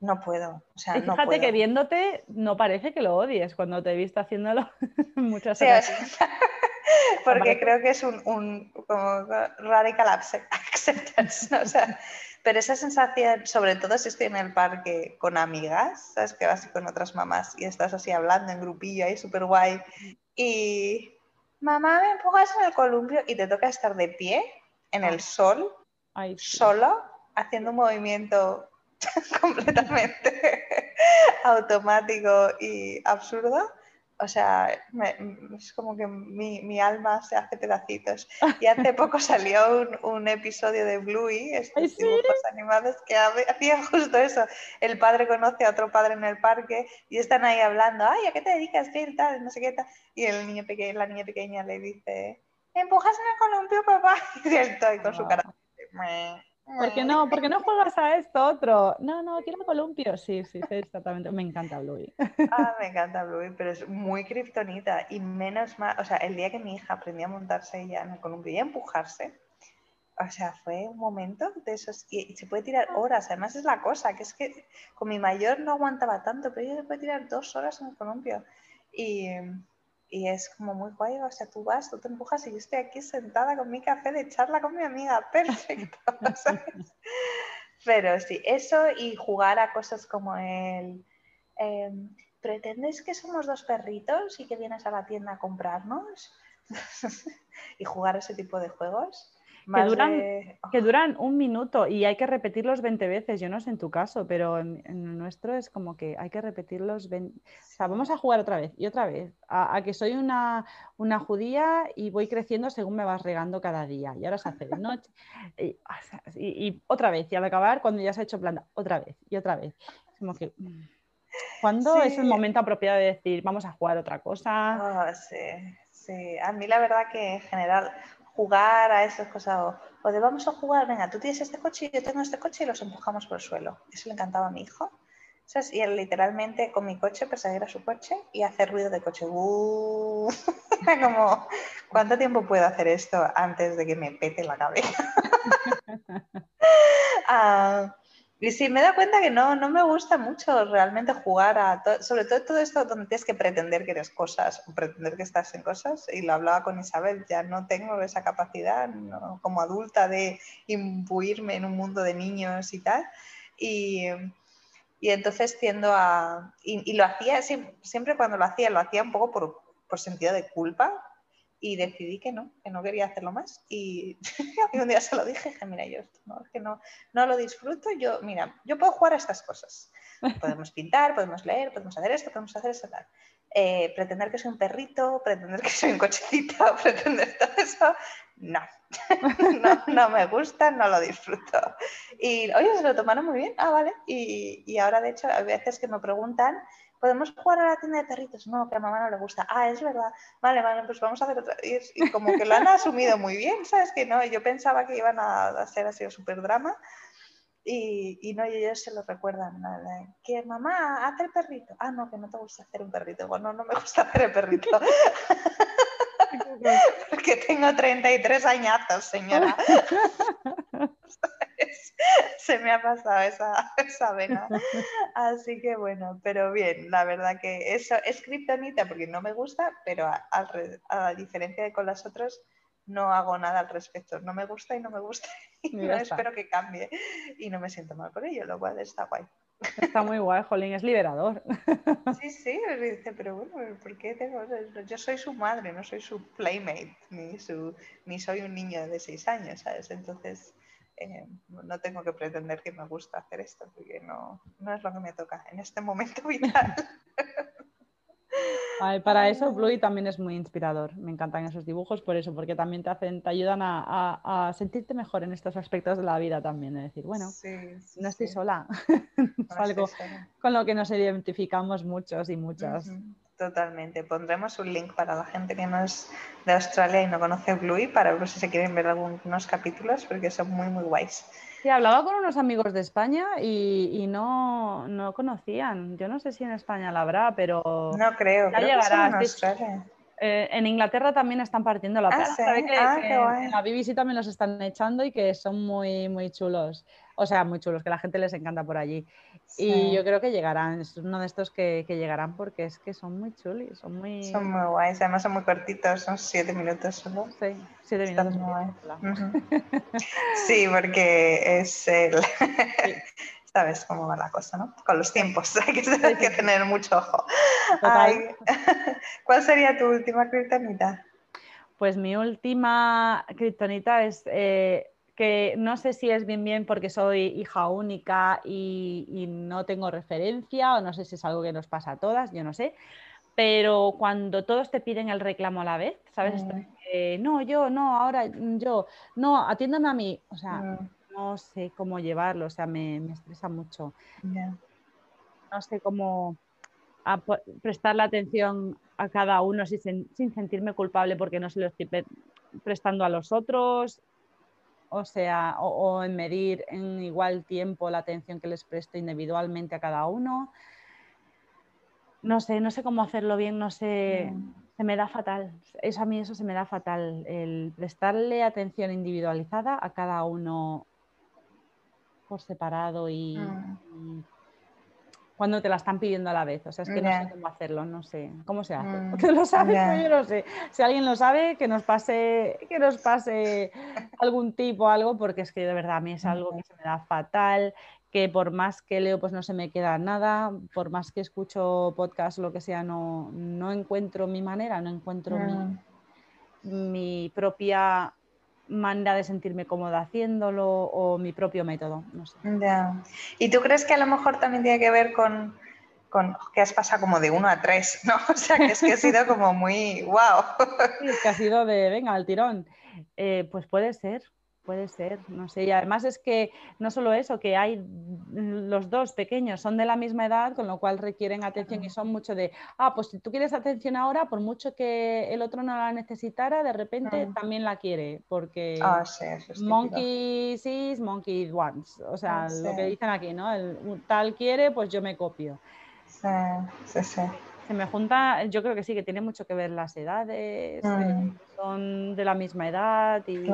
No puedo. O sea, fíjate que viéndote no parece que lo odies cuando te he visto haciéndolo muchas veces. porque creo que es un, un como radical acceptance. ¿no? O sea, pero esa sensación, sobre todo si estoy en el parque con amigas, ¿sabes? Que vas con otras mamás y estás así hablando en grupillo ahí, súper guay. Y mamá, me empujas en el columpio y te toca estar de pie en el sol, solo, haciendo un movimiento completamente automático y absurdo o sea, es como que mi, alma se hace pedacitos. Y hace poco salió un, episodio de Bluey, estos dibujos animados, que hacían justo eso. El padre conoce a otro padre en el parque y están ahí hablando, ay, ¿a qué te dedicas? ¿Qué tal? No sé qué tal. Y el niño pequeño, la niña pequeña le dice, ¿empujas en el columpio, papá? Y él está con su cara. ¿Por qué no? ¿Por qué no juegas a esto otro? No, no, quiero columpio. Sí, sí, sí, exactamente. Me encanta Bluey. Ah, me encanta Bluey, pero es muy kriptonita y menos mal, o sea, el día que mi hija aprendió a montarse ella en el columpio y a empujarse, o sea, fue un momento de esos, y, se puede tirar horas, además es la cosa, que es que con mi mayor no aguantaba tanto, pero ella se puede tirar dos horas en el columpio. Y, y es como muy guay, o sea, tú vas, tú te empujas y yo estoy aquí sentada con mi café de charla con mi amiga, perfecto, ¿sabes? Pero sí, eso y jugar a cosas como el... Em, ¿Pretendes que somos dos perritos y que vienes a la tienda a comprarnos? y jugar ese tipo de juegos que, duran, que duran un minuto y hay que repetirlos 20 veces. Yo no sé en tu caso, pero en, en nuestro es como que hay que repetirlos 20. O sea, vamos a jugar otra vez y otra vez. A, que soy una, una, judía y voy creciendo según me vas regando cada día. Y ahora se hace de noche. Y, otra vez. Y al acabar, cuando ya se ha hecho planta, otra vez y otra vez. Como que. ¿Cuándo es el momento apropiado de decir, vamos a jugar otra cosa? Ah, sí, sí. A mí la verdad que en general, jugar a esas cosas o, de vamos a jugar, venga, tú tienes este coche y yo tengo este coche y los empujamos por el suelo. Eso le encantaba a mi hijo. Y él literalmente con mi coche perseguir a su coche y hacer ruido de coche. Uh, como, ¿cuánto tiempo puedo hacer esto antes de que me pete la cabeza? Ah, y sí, me he dado cuenta que no, no me gusta mucho realmente jugar a, sobre todo todo esto donde tienes que pretender que eres cosas o pretender que estás en cosas. Y lo hablaba con Isabel, ya no tengo esa capacidad como adulta de imbuirme en un mundo de niños y tal. Y, y entonces tiendo a... Y, lo hacía, siempre cuando lo hacía, lo hacía un poco por, por sentido de culpa, y decidí que no, que no quería hacerlo más. Y un día se lo dije, dije, mira, yo no, que no, no lo disfruto, yo, mira, yo puedo jugar a estas cosas. Podemos pintar, podemos leer, podemos hacer esto, podemos hacer eso. Eh, pretender que soy un perrito, pretender que soy un cochecito, pretender todo eso, no. no, no, me gusta, no lo disfruto. Y, oye, se lo tomaron muy bien, ah, vale. Y, y ahora, de hecho, hay veces que me preguntan, ¿podemos jugar a la tienda de perritos? No, que a mamá no le gusta. Ah, es verdad. Vale, vale, pues vamos a hacer otra. Y, como que lo han asumido muy bien, ¿sabes? Que no, yo pensaba que iban a hacer así un súper drama. Y, y no, y ellos se lo recuerdan. Que mamá, haz el perrito. Ah, no, que no te gusta hacer un perrito. Bueno, no me gusta hacer el perrito. Porque tengo 33 añazos, señora. Se me ha pasado esa, esa vena. Así que bueno, pero bien, la verdad que eso es kriptonita porque no me gusta, pero a, a, diferencia de con las otras, no hago nada al respecto. No me gusta y no me gusta. Y no espero que cambie. Y no me siento mal por ello, lo cual está guay. Está muy guay, Jolín, es liberador. Sí, sí, pero bueno, ¿por qué tengo? Yo soy su madre, no soy su playmate, ni, su, ni soy un niño de seis años, ¿sabes? Entonces, eh, no tengo que pretender que me gusta hacer esto, porque no, no es lo que me toca en este momento vital. para eso Bluey también es muy inspirador. Me encantan esos dibujos por eso, porque también te hacen, te ayudan a, sentirte mejor en estos aspectos de la vida también. Es decir, bueno, no estoy sola. es algo con lo que nos identificamos muchos y muchas. Totalmente. Pondremos un link para la gente que no es de Australia y no conoce Bluey para ver si se quieren ver algunos capítulos porque son muy, muy guays. Sí, hablaba con unos amigos de España y, no, no, conocían. Yo no sé si en España la habrá, pero. No creo, ya llegará. Eh, en Inglaterra también están partiendo la ah, que, ah, en la BBC también los están echando y que son muy, muy chulos. O sea, muy chulos, que la gente les encanta por allí. Y yo creo que llegarán, es uno de estos que, que, llegarán porque es que son muy chulis, son muy... Son muy guays, además son muy cortitos, son siete minutos solo. Sí, siete minutos. sí, porque es el... Sabes cómo va la cosa, ¿no? Con los tiempos, hay que, tener mucho ojo. ¿Cuál sería tu última criptonita? Pues mi última criptonita es... Eh, que no sé si es bien bien porque soy hija única y, no tengo referencia o no sé si es algo que nos pasa a todas, yo no sé, pero cuando todos te piden el reclamo a la vez, ¿sabes? Mm. no, yo, no, ahora yo, no, atiéndame a mí, o sea, mm. no sé cómo llevarlo, o sea, me, estresa mucho. No sé cómo prestarle atención a cada uno sin, sin sentirme culpable porque no se lo estoy prestando a los otros o sea, o, en medir en igual tiempo la atención que les presto individualmente a cada uno. No sé, no sé cómo hacerlo bien, no sé, mm. se me da fatal. Eso a mí eso se me da fatal, el prestarle atención individualizada a cada uno por separado y mm cuando te la están pidiendo a la vez. O sea, es que no sé cómo hacerlo, no sé cómo se hace. Mm. lo sabe, pues yo no sé. Si alguien lo sabe, que nos pase, que nos pase algún tipo o algo, porque es que de verdad a mí es algo que se me da fatal, que por más que leo, pues no se me queda nada, por más que escucho podcast o lo que sea, no, no encuentro mi manera, no encuentro mi, mm. mi propia manera de sentirme cómoda haciéndolo o mi propio método. No sé. ¿Y tú crees que a lo mejor también tiene que ver con, con que has pasado como de uno a tres, ¿no? O sea, que es que ha sido como muy wow. Sí, que ha sido de, venga, al tirón. Eh, pues puede ser, Puede ser, no sé. Y además es que no solo eso, que hay los dos pequeños, son de la misma edad, con lo cual requieren atención y son mucho de, ah, pues si tú quieres atención ahora, por mucho que el otro no la necesitara, de repente también la quiere, porque ah, monkey sees, monkey wants. O sea, ah, lo que dicen aquí, ¿no? El tal quiere, pues yo me copio. Sí, sí, sí. Se me junta, yo creo que sí, que tiene mucho que ver las edades, mm. eh, son de la misma edad y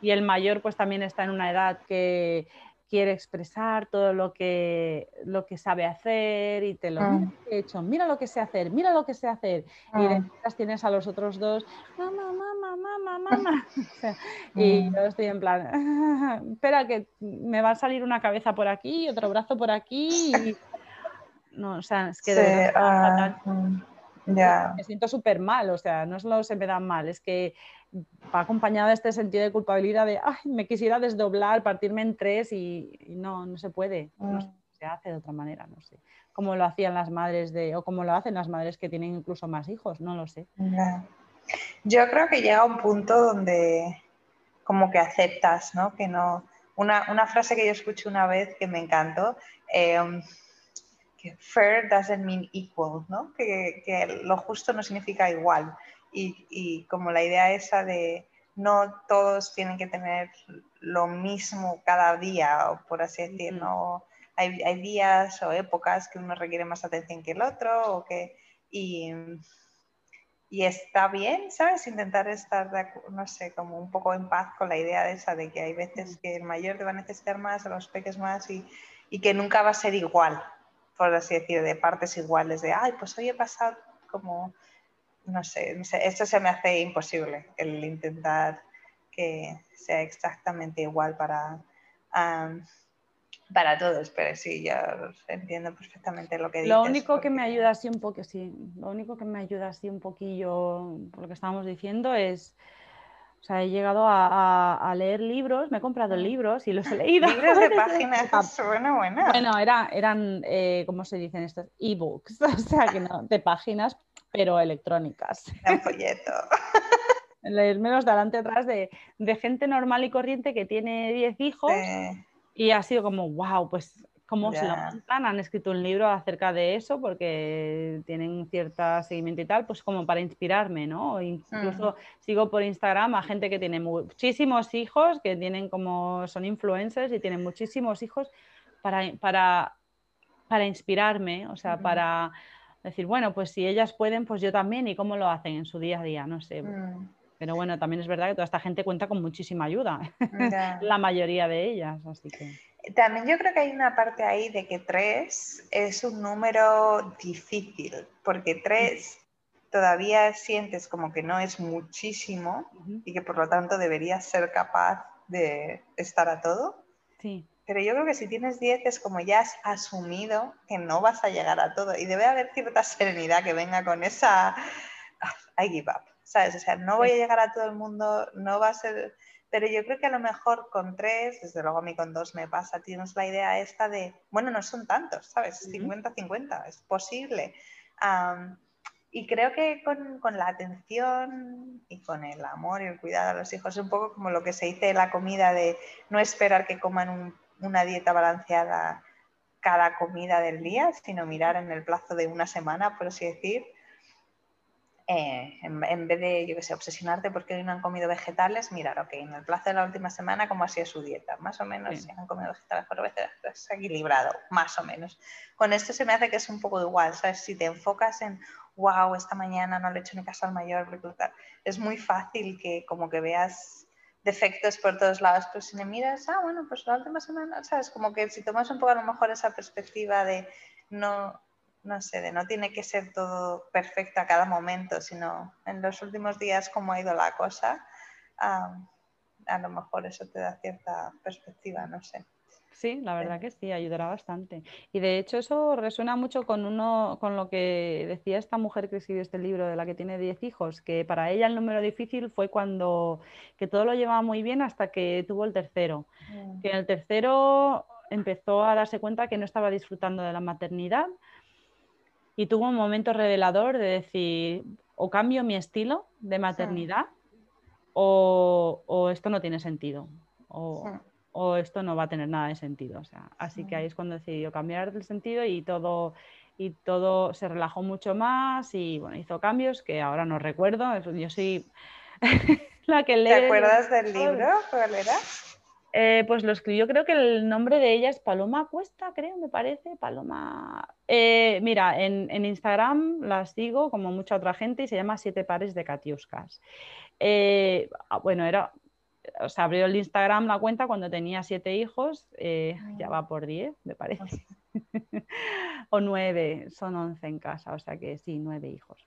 y el mayor pues también está en una edad que quiere expresar todo lo que, lo que sabe hacer y te lo ah. he hecho, mira lo que sé hacer, mira lo que sé hacer. Y ah. después tienes a los otros dos, mamá, mamá, mamá, mamá. y mm. yo estoy en plan, espera que me va a salir una cabeza por aquí, otro brazo por aquí. Y... No, o sea, es que de ah, mm, me siento súper mal, o sea, no solo se me da mal, es que va acompañado de este sentido de culpabilidad de, ay, me quisiera desdoblar, partirme en tres y, no, no se puede, no mm. se hace de otra manera, no sé. Como lo hacían las madres de, o como lo hacen las madres que tienen incluso más hijos, no lo sé. Yo creo que llega un punto donde como que aceptas, ¿no? Que no, una, una frase que yo escuché una vez que me encantó, em, que fair doesn't mean equal, ¿no? Que, que, lo justo no significa igual y, como la idea esa de, no todos tienen que tener lo mismo cada día, o por así decirlo. Hay, hay, días o épocas que uno requiere más atención que el otro, o que, y, y está bien, ¿sabes? Intentar estar, no sé, como un poco en paz con la idea de esa, de que hay veces que el mayor te va a necesitar más, a los peques más, y, y que nunca va a ser igual, por así decir, de partes iguales, de, ay, pues hoy he pasado como no sé, esto se me hace imposible, el intentar que sea exactamente igual para, para todos, pero sí, yo entiendo perfectamente lo que dices. Lo único que me ayuda así un poco, sí, lo único que me ayuda así un poquillo, por lo que estábamos diciendo, es... O sea, he llegado a, leer libros, me he comprado ah. libros y los he leído. Libros de páginas, bueno, bueno. Bueno, era, eran, eh, ¿cómo se dicen estos? E-books, o sea, que no, de páginas, pero electrónicas. Un folleto. Leérmelos delante atrás de, de, gente normal y corriente que tiene 10 hijos y ha sido como, wow, pues cómo se lo montan, han escrito un libro acerca de eso porque tienen cierto seguimiento y tal, pues como para inspirarme, ¿no? Incluso mm. sigo por Instagram a gente que tiene muchísimos hijos, que tienen como, son influencers y tienen muchísimos hijos para, para, para inspirarme, o sea, para decir, bueno, pues si ellas pueden, pues yo también, y cómo lo hacen en su día a día, no sé. Mm. Pero bueno, también es verdad que toda esta gente cuenta con muchísima ayuda, la mayoría de ellas, así que... También yo creo que hay una parte ahí de que tres es un número difícil, porque tres todavía sientes como que no es muchísimo y que por lo tanto deberías ser capaz de estar a todo. Sí. Pero yo creo que si tienes 10 es como ya has asumido que no vas a llegar a todo y debe haber cierta serenidad que venga con esa ah, I give up, ¿sabes? O sea, no voy a llegar a todo el mundo, no va a ser... Pero yo creo que a lo mejor con tres, desde luego a mí con dos me pasa, tienes la idea esta de, bueno, no son tantos, ¿sabes? 50-50, es posible. y creo que con, con, la atención y con el amor y el cuidado a los hijos es un poco como lo que se dice la comida de no esperar que coman un una dieta balanceada cada comida del día, sino mirar en el plazo de una semana, por así decir, eh, en, vez de, yo que sé, obsesionarte porque hoy no han comido vegetales, mirar, ok, en el plazo de la última semana, ¿cómo ha sido su dieta? Más o menos, si han comido vegetales por veces, es equilibrado, más o menos. Con esto se me hace que es un poco igual, ¿sabes? Si te enfocas en, wow, esta mañana no le he hecho ni caso al mayor, es muy fácil que como que veas defectos por todos lados, pero si me miras, ah, bueno, pues la última semana, ¿sabes? Como que si tomas un poco a lo mejor esa perspectiva de no, no sé, de no tiene que ser todo perfecto a cada momento, sino en los últimos días cómo ha ido la cosa, a lo mejor eso te da cierta perspectiva, no sé. Sí, la verdad que sí, ayudará bastante. Y de hecho eso resuena mucho con uno, con lo que decía esta mujer que escribió este libro, de la que tiene 10 hijos, que para ella el número difícil fue cuando que todo lo llevaba muy bien hasta que tuvo el tercero. Mm. Que el tercero empezó a darse cuenta que no estaba disfrutando de la maternidad y tuvo un momento revelador de decir, o cambio mi estilo de maternidad o, esto no tiene sentido. O, o esto no va a tener nada de sentido. O sea, así que ahí es cuando decidió cambiar el sentido y todo, y todo se relajó mucho más y bueno, hizo cambios que ahora no recuerdo. Yo soy la que lee. ¿Te acuerdas del libro? ¿Cuál era? Eh, pues lo escribió, creo que el nombre de ella es Paloma Cuesta, creo, me parece. Paloma. Eh, mira, en, Instagram la sigo como mucha otra gente y se llama Siete Pares de Catiuscas. Eh, ah, bueno, era o sea, abrió el Instagram la cuenta cuando tenía siete hijos, eh, ya va por diez, me parece. o nueve, son once en casa, o sea que sí, nueve hijos.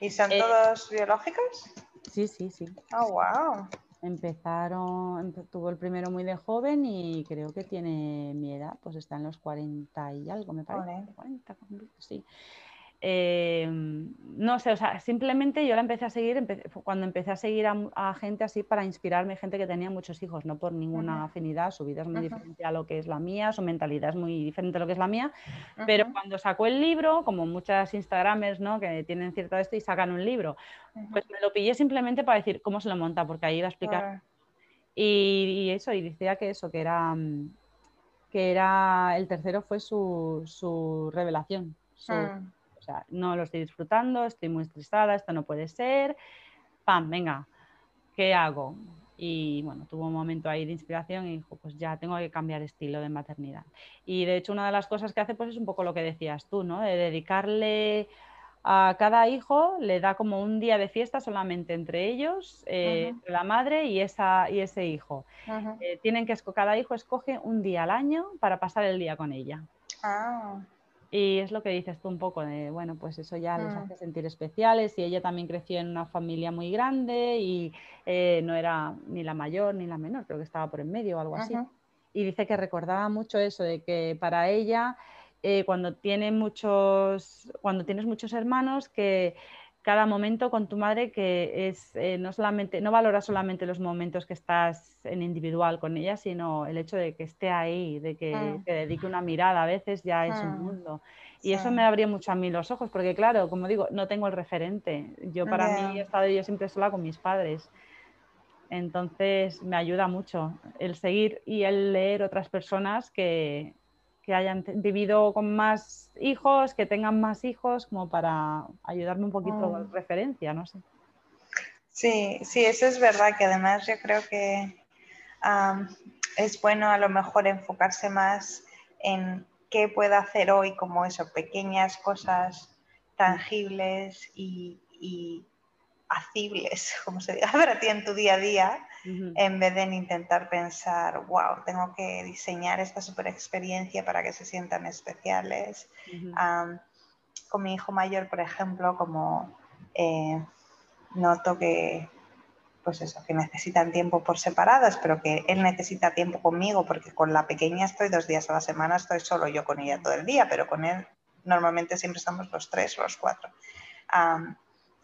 ¿Y son todos biológicos? Sí, sí, sí. Oh, wow. Empezaron, tuvo el primero muy de joven y creo que tiene mi edad, pues está en los 40 y algo, me parece. 40, sí. Eh, no sé, o sea, simplemente yo la empecé a seguir cuando empecé a seguir a, gente así para inspirarme, gente que tenía muchos hijos, no por ninguna afinidad, su vida es muy diferente a lo que es la mía, su mentalidad es muy diferente a lo que es la mía, pero cuando sacó el libro, como muchas Instagramers, ¿no? Que tienen cierto esto y sacan un libro, pues me lo pillé simplemente para decir cómo se lo monta, porque ahí iba a explicar. Y, eso, y decía que eso, que era, que era, el tercero fue su, revelación, su, ah. O sea, no lo estoy disfrutando, estoy muy estresada, esto no puede ser. ¡Pam! Venga. ¿qué hago? Y bueno, tuvo un momento ahí de inspiración y dijo, pues ya tengo que cambiar estilo de maternidad. Y de hecho una de las cosas que hace pues es un poco lo que decías tú, ¿no? De dedicarle a cada hijo, le da como un día de fiesta solamente entre ellos, eh, la madre y, esa, y ese hijo. Eh, tienen que, cada hijo escoge un día al año para pasar el día con ella. Ah. Y es lo que dices tú un poco de, bueno, pues eso ya les mm. hace sentir especiales y ella también creció en una familia muy grande y eh, no era ni la mayor ni la menor, creo que estaba por en medio o algo así. Y dice que recordaba mucho eso, de que para ella, eh, cuando, tiene muchos, cuando tienes muchos hermanos, que cada momento con tu madre que es eh, no solamente no valora solamente los momentos que estás en individual con ella sino el hecho de que esté ahí de que, mm. dedique una mirada a veces ya es un mm. mundo. Y eso me abrió mucho a mí los ojos porque claro como digo no tengo el referente. Yo para mí he estado yo siempre sola con mis padres. Entonces me ayuda mucho el seguir y el leer otras personas que que hayan vivido con más hijos, que tengan más hijos, como para ayudarme un poquito de mm. referencia, no sé. Sí, sí, eso es verdad, que además yo creo que es bueno a lo mejor enfocarse más en qué puedo hacer hoy, como eso, pequeñas cosas tangibles y, y como se diga para ti en tu día a día, en vez de intentar pensar, wow, tengo que diseñar esta super experiencia para que se sientan especiales. con mi hijo mayor, por ejemplo, como eh, noto que, pues eso, que necesitan tiempo por separadas, pero que él necesita tiempo conmigo, porque con la pequeña estoy dos días a la semana, estoy solo yo con ella todo el día, pero con él normalmente siempre estamos los tres o los cuatro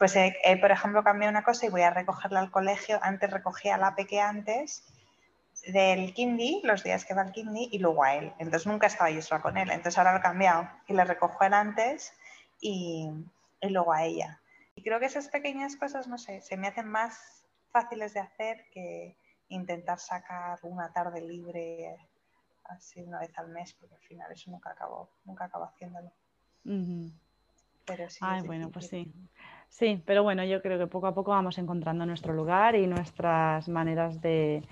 pues he, por ejemplo, cambiado una cosa y voy a recogerla al colegio. Antes recogía a la peque antes del kindy, los días que va al kindy, y luego a él. Entonces nunca estaba yo sola con él. Entonces ahora lo he cambiado y le recojo él antes y, y luego a ella. Y creo que esas pequeñas cosas, no sé, se me hacen más fáciles de hacer que intentar sacar una tarde libre así una vez al mes, porque al final eso nunca acabo, nunca acabo haciéndolo. Pero sí. Ay, bueno, pues sí. Sí, pero bueno, yo creo que poco a poco vamos encontrando nuestro lugar y nuestras maneras de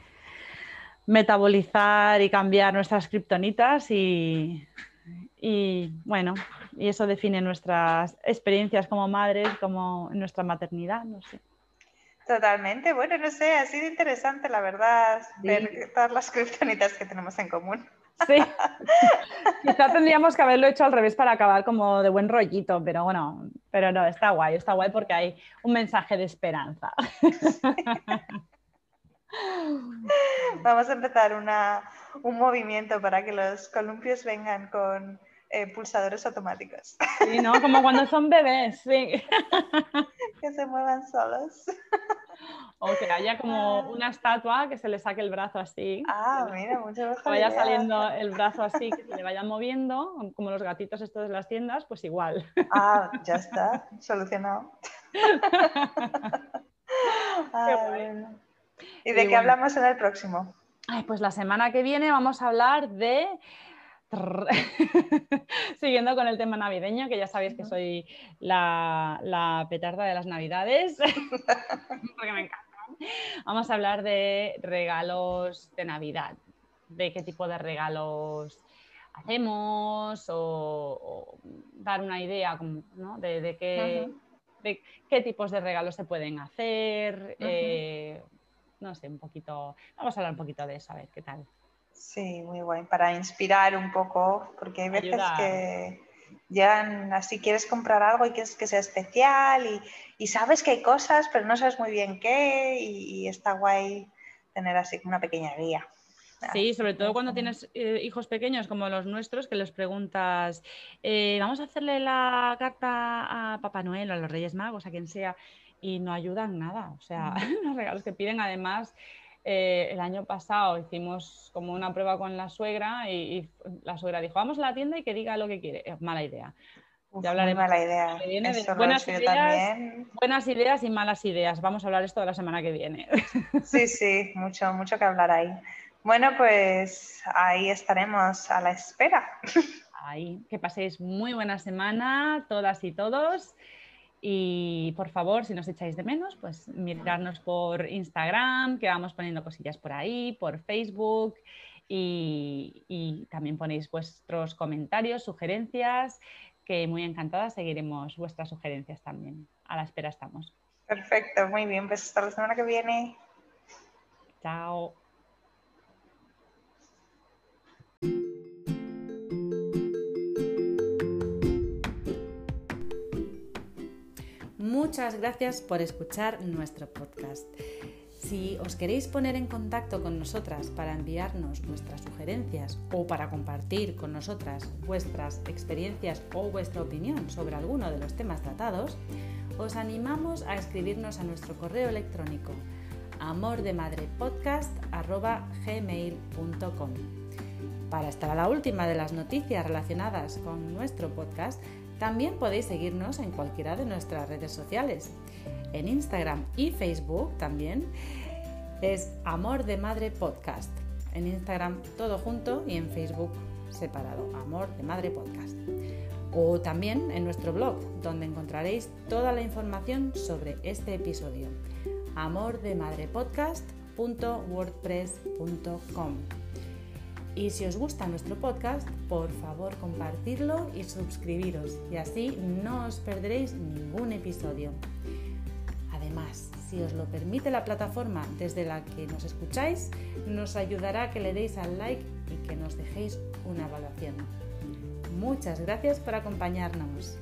metabolizar y cambiar nuestras kriptonitas y, bueno, y eso define nuestras experiencias como madres, como nuestra maternidad, no sé. Totalmente, bueno, no sé, ha sido interesante la verdad ver todas las kriptonitas que tenemos en común. Sí, quizá tendríamos que haberlo hecho al revés para acabar como de buen rollito, pero bueno, pero no, está guay, está guay porque hay un mensaje de esperanza. Vamos a empezar un movimiento para que los columpios vengan con eh, pulsadores automáticos. Sí, ¿no? Como cuando son bebés, sí. Que se muevan solos. O que haya como ah. una estatua que se le saque el brazo así. Ah, mira, mucho mejor. vaya saliendo el brazo así, que se le vaya moviendo, como los gatitos estos de las tiendas, pues igual. Ah, ya está, solucionado. ¿Y de qué hablamos en el próximo? Ay, pues la semana que viene vamos a hablar de Siguiendo con el tema navideño, que ya sabéis que soy la, la petarda de las navidades, porque me encanta. Vamos a hablar de regalos de Navidad, de qué tipo de regalos hacemos o, dar una idea de, qué, de, qué, tipos de regalos se pueden hacer. Eh, no sé, un poquito, vamos a hablar un poquito de eso, a ver qué tal. Sí, muy bueno, para inspirar un poco, porque hay veces que ya así quieres comprar algo y quieres que sea especial y, sabes que hay cosas, pero no sabes muy bien qué y, está guay tener así una pequeña guía. Sí, sobre todo cuando tienes eh, hijos pequeños como los nuestros, que les preguntas, eh, vamos a hacerle la carta a Papá Noel o a los Reyes Magos, a quien sea, y no ayudan nada. O sea, los regalos que piden además eh, el año pasado hicimos como una prueba con la suegra y, la suegra dijo, vamos a la tienda y que diga lo que quiere. Es mala idea. ya hablaremos. Mala idea. buenas, ideas, buenas ideas y malas ideas. Vamos a hablar esto la semana que viene. Sí, sí, mucho, mucho que hablar ahí. Bueno, pues ahí estaremos a la espera. Ahí, que paséis muy buena semana, todas y todos. Y por favor, si nos echáis de menos, pues mirarnos por Instagram, que vamos poniendo cosillas por ahí, por Facebook. Y, también ponéis vuestros comentarios, sugerencias, que muy encantada seguiremos vuestras sugerencias también. A la espera estamos. Perfecto, muy bien. Pues hasta la semana que viene. Chao. Muchas gracias por escuchar nuestro podcast. Si os queréis poner en contacto con nosotras para enviarnos vuestras sugerencias o para compartir con nosotras vuestras experiencias o vuestra opinión sobre alguno de los temas tratados, os animamos a escribirnos a nuestro correo electrónico amordemadrepodcast.gmail.com Para estar a la última de las noticias relacionadas con nuestro podcast, también podéis seguirnos en cualquiera de nuestras redes sociales. En Instagram y Facebook también es Amor de Madre Podcast. En Instagram todo junto y en Facebook separado, Amor de Madre Podcast. O también en nuestro blog, donde encontraréis toda la información sobre este episodio, amordemadrepodcast.wordpress.com. Y si os gusta nuestro podcast, por favor compartirlo y suscribiros, y así no os perderéis ningún episodio. Además, si os lo permite la plataforma desde la que nos escucháis, nos ayudará que le deis al like y que nos dejéis una evaluación. Muchas gracias por acompañarnos.